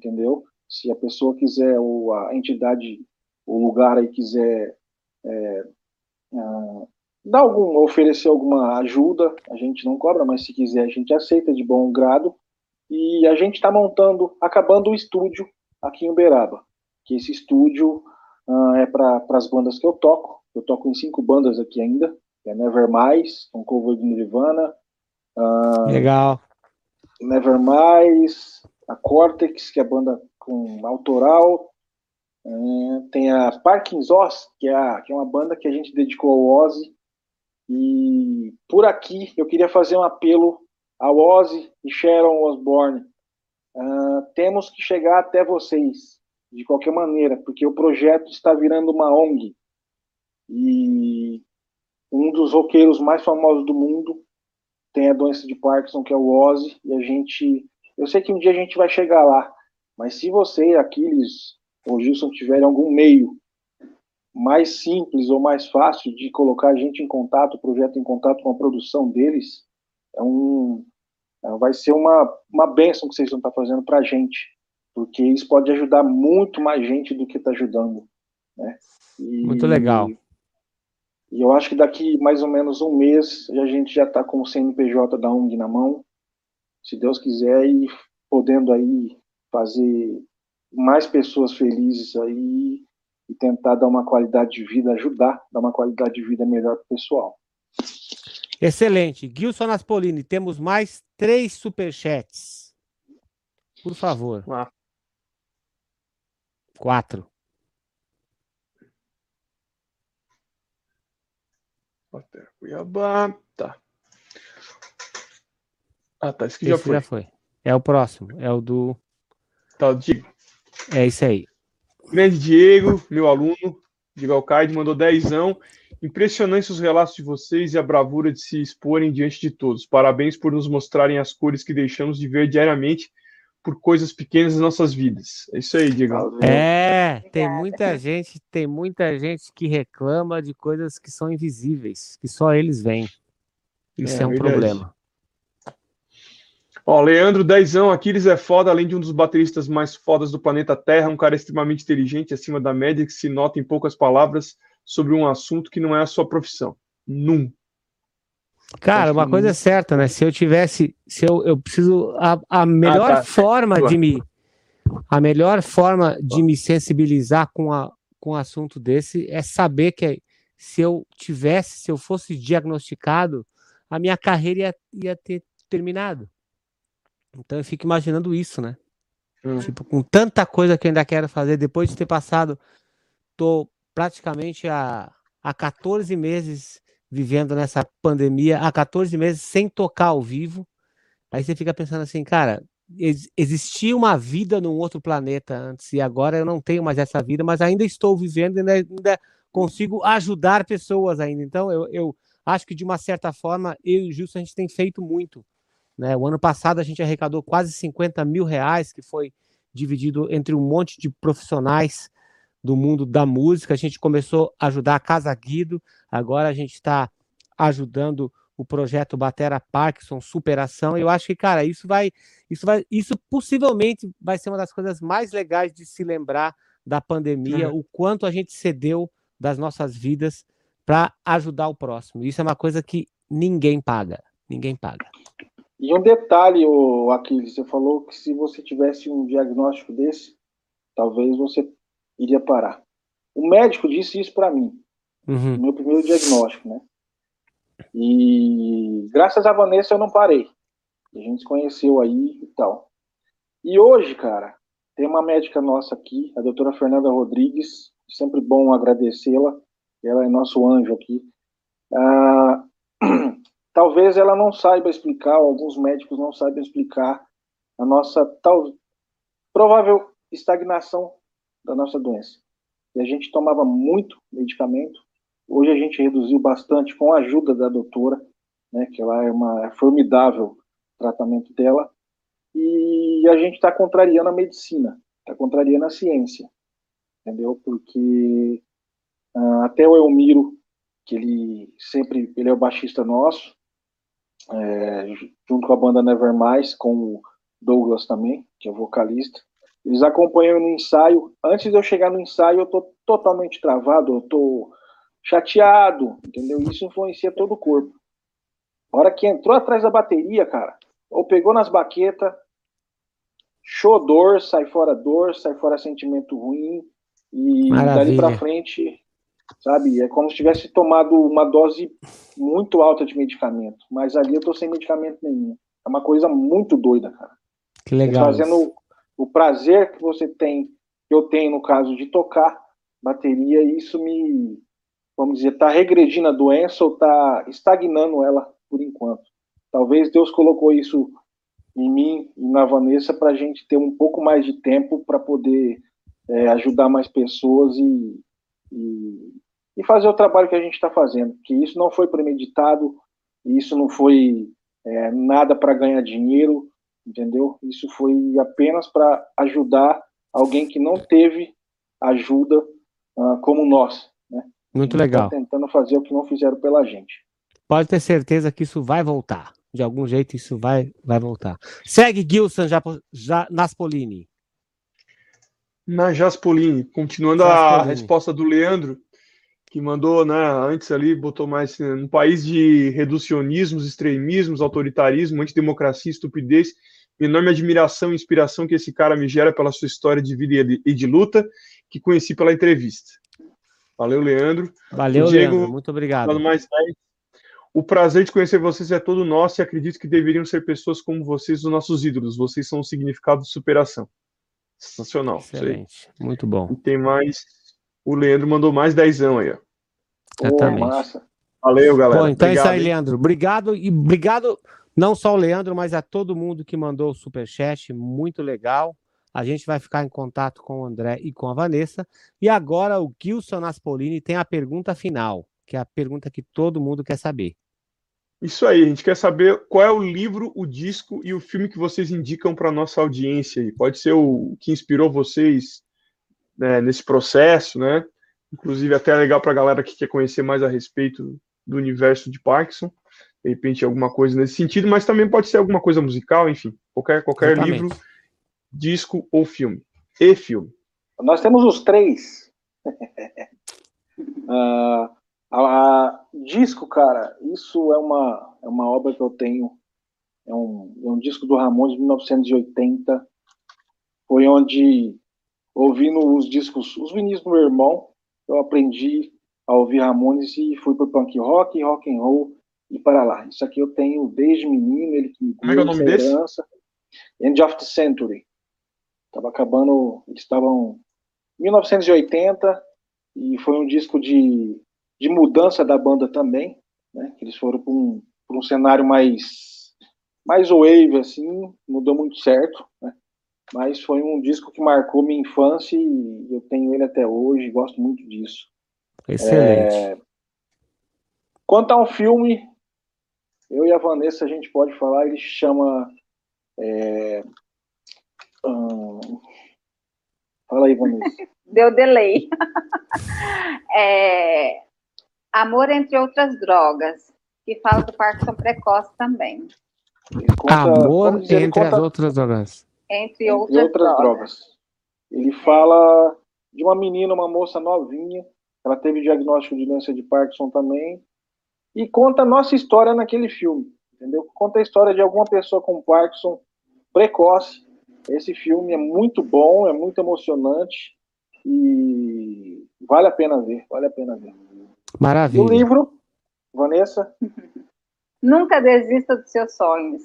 entendeu? Se a pessoa quiser, ou a entidade, o lugar aí quiser é, uh, dar algum, oferecer alguma ajuda, a gente não cobra, mas se quiser a gente aceita de bom grado. E a gente está montando, acabando o estúdio aqui em Uberaba, que esse estúdio uh, é para as bandas que eu toco. Eu toco em cinco bandas aqui ainda, é Nevermind, um cover de Nirvana. Uh, Legal. Nevermind, a Cortex, que é a banda com autoral. Uh, tem a Parkins Oz, que é, a, que é uma banda que a gente dedicou ao Ozzy. E por aqui eu queria fazer um apelo ao Ozzy e Sharon Osbourne. Uh, temos que chegar até vocês de qualquer maneira, porque o projeto está virando uma ONG. E um dos roqueiros mais famosos do mundo tem a doença de Parkinson, que é o Ozzy, e a gente. Eu sei que um dia a gente vai chegar lá, mas se você, Aquiles ou Gilson, tiverem algum meio mais simples ou mais fácil de colocar a gente em contato, o projeto em contato com a produção deles, é um, é, vai ser uma, uma benção que vocês vão estar fazendo para a gente porque isso pode ajudar muito mais gente do que está ajudando. Né? E, muito legal. E eu acho que daqui mais ou menos um mês a gente já está com o CNPJ da ONG na mão, se Deus quiser, e podendo aí fazer mais pessoas felizes aí e tentar dar uma qualidade de vida, ajudar a dar uma qualidade de vida melhor para o pessoal. Excelente. Gilson Aspolini, temos mais três superchats. Por favor. Ah. Quatro. Cuiabá. Tá. Ah, tá. Esse aqui já foi. já foi. É o próximo. É o do. Tá, o Diego. É isso aí. Grande Diego, meu aluno, Diego Alcaide, mandou dezão. Impressionantes os relatos de vocês e a bravura de se exporem diante de todos. Parabéns por nos mostrarem as cores que deixamos de ver diariamente por coisas pequenas nas nossas vidas. É isso aí, Diego. É, tem muita gente, tem muita gente que reclama de coisas que são invisíveis, que só eles veem. Isso é, é um verdade. problema. Ó, Leandro Dezão, Aquiles é foda, além de um dos bateristas mais fodas do planeta Terra, um cara extremamente inteligente, acima da média, que se nota em poucas palavras sobre um assunto que não é a sua profissão. Num. Cara, uma coisa é certa, né? Se eu tivesse, se eu, eu preciso a, a melhor ah, tá. forma de me a melhor forma de me sensibilizar com a com um assunto desse é saber que se eu tivesse, se eu fosse diagnosticado, a minha carreira ia, ia ter terminado. Então eu fico imaginando isso, né? Hum. Tipo, com tanta coisa que eu ainda quero fazer, depois de ter passado, tô praticamente há, há 14 meses vivendo nessa pandemia há 14 meses sem tocar ao vivo. Aí você fica pensando assim, cara, ex existia uma vida num outro planeta antes e agora eu não tenho mais essa vida, mas ainda estou vivendo e ainda, ainda consigo ajudar pessoas ainda. Então eu, eu acho que de uma certa forma eu e o Gilson a gente tem feito muito. Né? O ano passado a gente arrecadou quase 50 mil reais, que foi dividido entre um monte de profissionais do mundo da música. A gente começou a ajudar a Casa Guido, agora a gente está ajudando o projeto Batera Parkinson Superação. Eu acho que, cara, isso vai, isso vai, isso possivelmente vai ser uma das coisas mais legais de se lembrar da pandemia, uhum. o quanto a gente cedeu das nossas vidas para ajudar o próximo. Isso é uma coisa que ninguém paga, ninguém paga. E um detalhe, o Aquiles, você falou que se você tivesse um diagnóstico desse, talvez você iria parar. O médico disse isso para mim, uhum. meu primeiro diagnóstico, né? E graças a Vanessa eu não parei. A gente se conheceu aí e tal. E hoje, cara, tem uma médica nossa aqui, a doutora Fernanda Rodrigues, sempre bom agradecê-la, ela é nosso anjo aqui. Ah, talvez ela não saiba explicar, alguns médicos não saibam explicar a nossa tal, provável estagnação da nossa doença. E a gente tomava muito medicamento, Hoje a gente reduziu bastante com a ajuda da doutora, né, que ela é uma é formidável tratamento dela, e a gente está contrariando a medicina, está contrariando a ciência, entendeu? Porque uh, até o Elmiro, que ele sempre, ele é o baixista nosso, é, junto com a banda Nevermind, com o Douglas também, que é o vocalista, eles acompanham no ensaio. Antes de eu chegar no ensaio, eu tô totalmente travado, eu tô chateado, entendeu? Isso influencia todo o corpo. A hora que entrou atrás da bateria, cara, ou pegou nas baquetas, show dor, sai fora dor, sai fora sentimento ruim, e Maravilha. dali pra frente, sabe, é como se tivesse tomado uma dose muito alta de medicamento, mas ali eu tô sem medicamento nenhum. É uma coisa muito doida, cara. Que legal. Fazendo o prazer que você tem, que eu tenho no caso de tocar bateria, isso me vamos dizer, está regredindo a doença ou está estagnando ela por enquanto. Talvez Deus colocou isso em mim e na Vanessa para a gente ter um pouco mais de tempo para poder é, ajudar mais pessoas e, e, e, fazer o trabalho que a gente está fazendo. Que isso não foi premeditado, isso não foi é, nada para ganhar dinheiro, entendeu? Isso foi apenas para ajudar alguém que não teve ajuda uh, como nós, muito legal. Tá tentando fazer o que não fizeram pela gente. Pode ter certeza que isso vai voltar. De algum jeito isso vai, vai voltar. Segue Gilson já, Naspolini. Na Jaspolini, continuando Jaspolini. a resposta do Leandro, que mandou, né, antes ali, botou mais um país de reducionismos, extremismos, autoritarismo, antidemocracia, estupidez, enorme admiração e inspiração que esse cara me gera pela sua história de vida e de luta, que conheci pela entrevista. Valeu, Leandro. Valeu, Diego, Leandro. Muito obrigado. Mais o prazer de conhecer vocês é todo nosso e acredito que deveriam ser pessoas como vocês, os nossos ídolos. Vocês são um significado de superação. Sensacional. Excelente. Muito bom. E tem mais. O Leandro mandou mais dezão aí, ó. Exatamente. Oh, Valeu, galera. Bom, então obrigado, é isso aí, Leandro. Obrigado e obrigado não só o Leandro, mas a todo mundo que mandou o superchat. Muito legal. A gente vai ficar em contato com o André e com a Vanessa. E agora o Gilson Aspolini tem a pergunta final, que é a pergunta que todo mundo quer saber. Isso aí, a gente quer saber qual é o livro, o disco e o filme que vocês indicam para nossa audiência. Aí. Pode ser o que inspirou vocês né, nesse processo, né? Inclusive, até é legal para a galera que quer conhecer mais a respeito do universo de Parkinson. De repente, alguma coisa nesse sentido, mas também pode ser alguma coisa musical, enfim. Qualquer, qualquer livro disco ou filme? E filme. Nós temos os três. uh, a, disco, cara, isso é uma, é uma obra que eu tenho. É um, é um disco do Ramones de 1980. Foi onde, ouvindo os discos, os vinis do meu irmão, eu aprendi a ouvir Ramones e fui pro punk rock, rock and roll e para lá. Isso aqui eu tenho desde menino, ele que Como é, que é o nome desse? End of the Century. Estava acabando, eles estavam 1980 e foi um disco de, de mudança da banda também, né? Eles foram para um, um cenário mais mais wave assim, mudou muito certo, né? Mas foi um disco que marcou minha infância e eu tenho ele até hoje, gosto muito disso. Excelente. É... Quanto a um filme, eu e a Vanessa a gente pode falar, ele chama é, Fala aí, Vanessa. deu delay. é, Amor entre outras drogas, que fala do Parkinson precoce também. Conta, Amor dizer, entre as outras drogas. Entre, entre outras, outras drogas. drogas. Ele fala de uma menina, uma moça novinha, ela teve diagnóstico de doença de Parkinson também, e conta a nossa história naquele filme, entendeu? Conta a história de alguma pessoa com Parkinson precoce. Esse filme é muito bom, é muito emocionante e vale a pena ver, vale a pena ver. Maravilha. O livro, Vanessa? Nunca desista dos seus sonhos.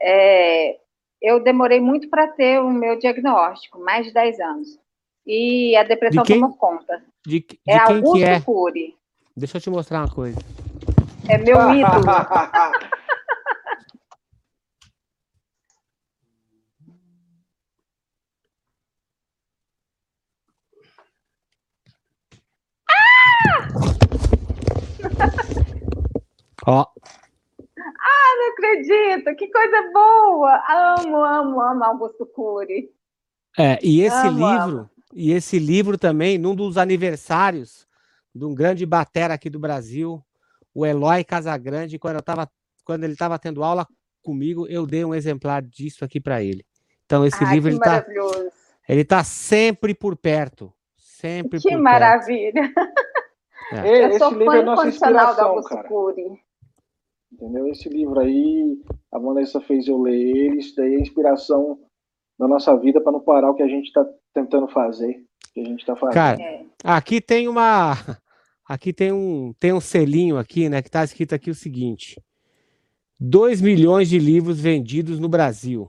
É, eu demorei muito para ter o meu diagnóstico, mais de 10 anos. E a depressão de tomou conta. De, de é quem Augusto que é? Cury. Deixa eu te mostrar uma coisa. É meu ídolo. Ó. Ah, não acredito! Que coisa boa! Amo, amo, amo Augusto Cury. É, e esse amo, livro, amo. e esse livro também, num dos aniversários de um grande batera aqui do Brasil, o Eloy Casagrande, quando, eu tava, quando ele estava tendo aula comigo, eu dei um exemplar disso aqui para ele. Então, esse Ai, livro ele está ele tá sempre por perto. Sempre que maravilha! É. Eu esse sou livro é nossa inspiração, cara. Cury. Entendeu? Esse livro aí, a Vanessa fez eu ler ele, isso daí é inspiração na nossa vida para não parar o que a gente está tentando fazer, que a gente está fazendo. Cara, é. aqui tem uma aqui tem um tem um selinho aqui, né, que está escrito aqui o seguinte: 2 milhões de livros vendidos no Brasil.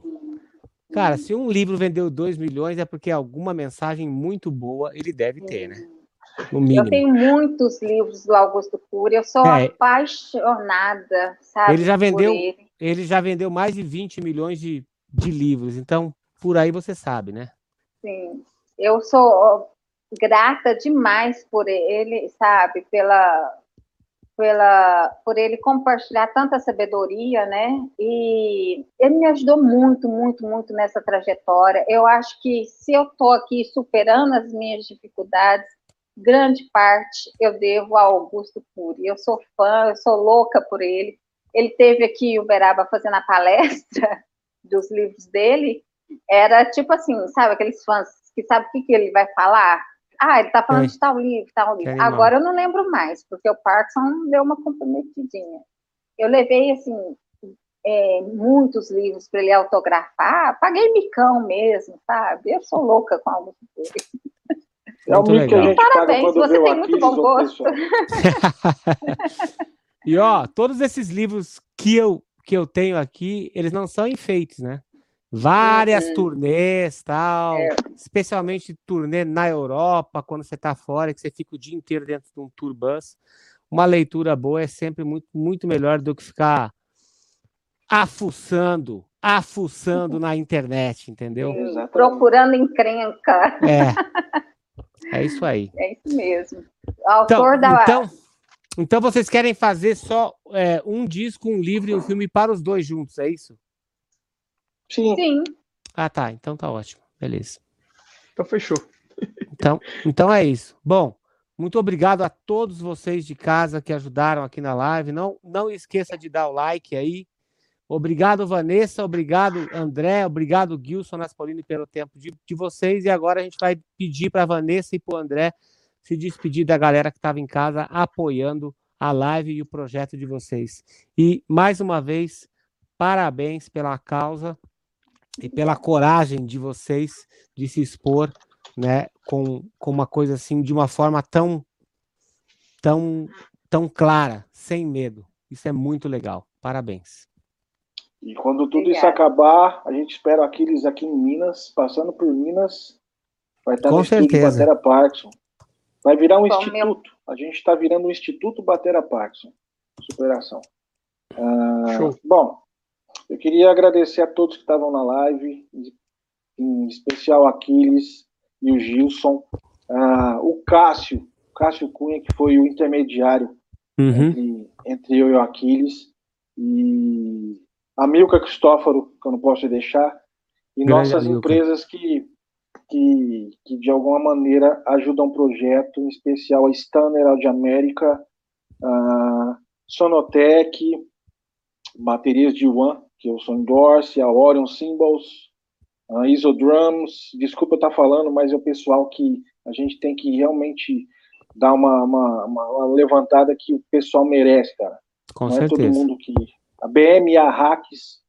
Cara, se um livro vendeu 2 milhões é porque alguma mensagem muito boa ele deve ter, né? Eu tenho muitos livros do Augusto Cury, eu sou é, apaixonada, sabe? Ele já vendeu, ele. ele. já vendeu mais de 20 milhões de, de livros, então por aí você sabe, né? Sim, eu sou grata demais por ele, sabe? Pela, pela, por ele compartilhar tanta sabedoria, né? E ele me ajudou muito, muito, muito nessa trajetória. Eu acho que se eu estou aqui superando as minhas dificuldades, grande parte eu devo ao Augusto Cury. Eu sou fã, eu sou louca por ele. Ele teve aqui o Uberaba fazendo a palestra dos livros dele. Era tipo assim, sabe, aqueles fãs que sabem o que, que ele vai falar? Ah, ele está falando é. de tal livro, tal livro. Agora eu não lembro mais, porque o Parkinson deu uma comprometidinha. Eu levei, assim, é, muitos livros para ele autografar, paguei micão mesmo, sabe? Eu sou louca com Augusto Cury. É o mico que a gente Parabéns, paga você tem muito bom gosto. e ó, todos esses livros que eu, que eu tenho aqui, eles não são enfeites, né? Várias uhum. turnês, tal, é. especialmente turnê na Europa, quando você está fora, que você fica o dia inteiro dentro de um tour bus. Uma leitura boa é sempre muito, muito melhor do que ficar afuçando, afuçando na internet, entendeu? Procurando encrenca. É. É isso aí. É isso mesmo. autor então, da. Então, então vocês querem fazer só é, um disco, um livro e um filme para os dois juntos, é isso? Sim. Sim. Ah, tá. Então tá ótimo. Beleza. Então fechou. Então, então é isso. Bom, muito obrigado a todos vocês de casa que ajudaram aqui na live. Não, não esqueça de dar o like aí. Obrigado, Vanessa. Obrigado, André. Obrigado, Gilson Naspolini, pelo tempo de, de vocês. E agora a gente vai pedir para a Vanessa e para o André se despedir da galera que estava em casa apoiando a live e o projeto de vocês. E, mais uma vez, parabéns pela causa e pela coragem de vocês de se expor né, com, com uma coisa assim, de uma forma tão, tão, tão clara, sem medo. Isso é muito legal. Parabéns. E quando tudo Obrigada. isso acabar, a gente espera aqueles aqui em Minas, passando por Minas, vai estar Com no certeza. estúdio Batera Parkinson. Vai virar um Bom, instituto. Meu... A gente está virando um Instituto Batera Parkinson. Superação. Ah, bom, eu queria agradecer a todos que estavam na live, em especial Aquiles e o Gilson. Ah, o Cássio, o Cássio Cunha, que foi o intermediário uhum. entre, entre eu e o Aquiles. E a Milka Cristóforo, que eu não posso deixar, e Grande nossas empresas que que, que de alguma maneira ajudam um projeto, em especial a Stanner de América, a Sonotec, baterias de One, que eu sou endorse, a Orion Symbols, a Isodrums, desculpa eu estar falando, mas é o pessoal que a gente tem que realmente dar uma, uma, uma levantada que o pessoal merece, cara. Com Não certeza. é todo mundo que... A BM, a Hacks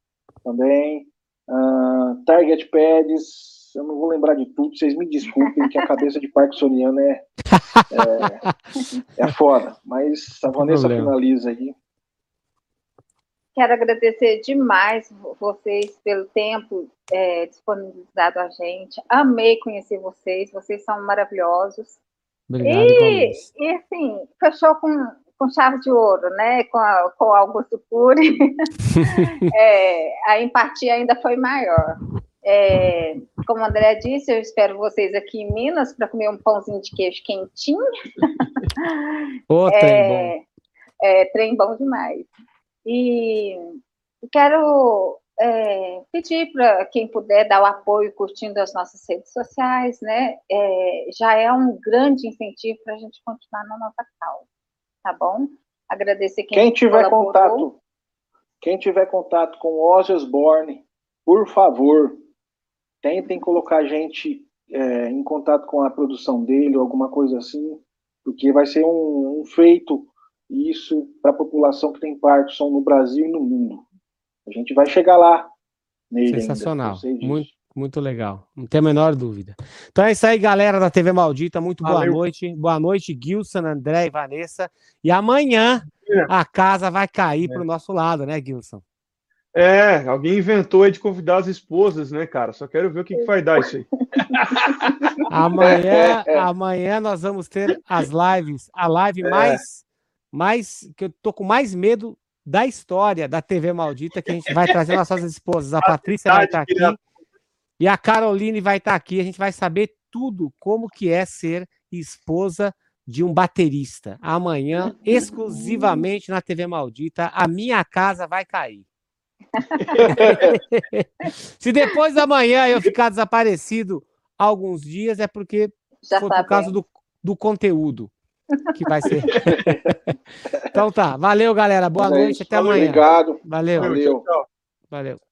também, uh, Target Pads, eu não vou lembrar de tudo, vocês me desculpem que a cabeça de Parkinsoniano é, é, é foda, mas a Vanessa finaliza aí. Quero agradecer demais vocês pelo tempo é, disponibilizado a gente. Amei conhecer vocês, vocês são maravilhosos. Obrigado, e, e assim, fechou com, com chave de ouro, né? Com, a, com Augusto Cury. é, a empatia ainda foi maior. É, como o André disse, eu espero vocês aqui em Minas para comer um pãozinho de queijo quentinho. Ô, trem é, bom. É, trem bom demais. E quero é, pedir para quem puder dar o apoio curtindo as nossas redes sociais, né? É, já é um grande incentivo para a gente continuar na nossa causa, tá bom? Agradecer quem, quem tiver contato, quem tiver contato com Ozzy Osbourne, por favor, tentem colocar a gente é, em contato com a produção dele ou alguma coisa assim, porque vai ser um, um feito isso para a população que tem Parkinson no Brasil e no mundo. A gente vai chegar lá. Sensacional. Muito, muito legal. Não tem a menor dúvida. Então é isso aí, galera da TV Maldita. Muito boa Valeu. noite. Boa noite, Gilson, André e Vanessa. E amanhã é. a casa vai cair é. para o nosso lado, né, Gilson? É, alguém inventou aí de convidar as esposas, né, cara? Só quero ver o que, que vai dar isso aí. amanhã, amanhã nós vamos ter as lives, a live é. mais mais que eu tô com mais medo da história da TV Maldita, que a gente vai trazer nossas esposas. A Patrícia vai estar tá aqui e a Caroline vai estar tá aqui. A gente vai saber tudo como que é ser esposa de um baterista. Amanhã, exclusivamente na TV Maldita, a minha casa vai cair. Se depois da manhã eu ficar desaparecido alguns dias, é porque Já foi por causa do, do conteúdo que vai ser. então tá, valeu galera, boa noite, até amanhã. Obrigado. Valeu. Valeu. Valeu.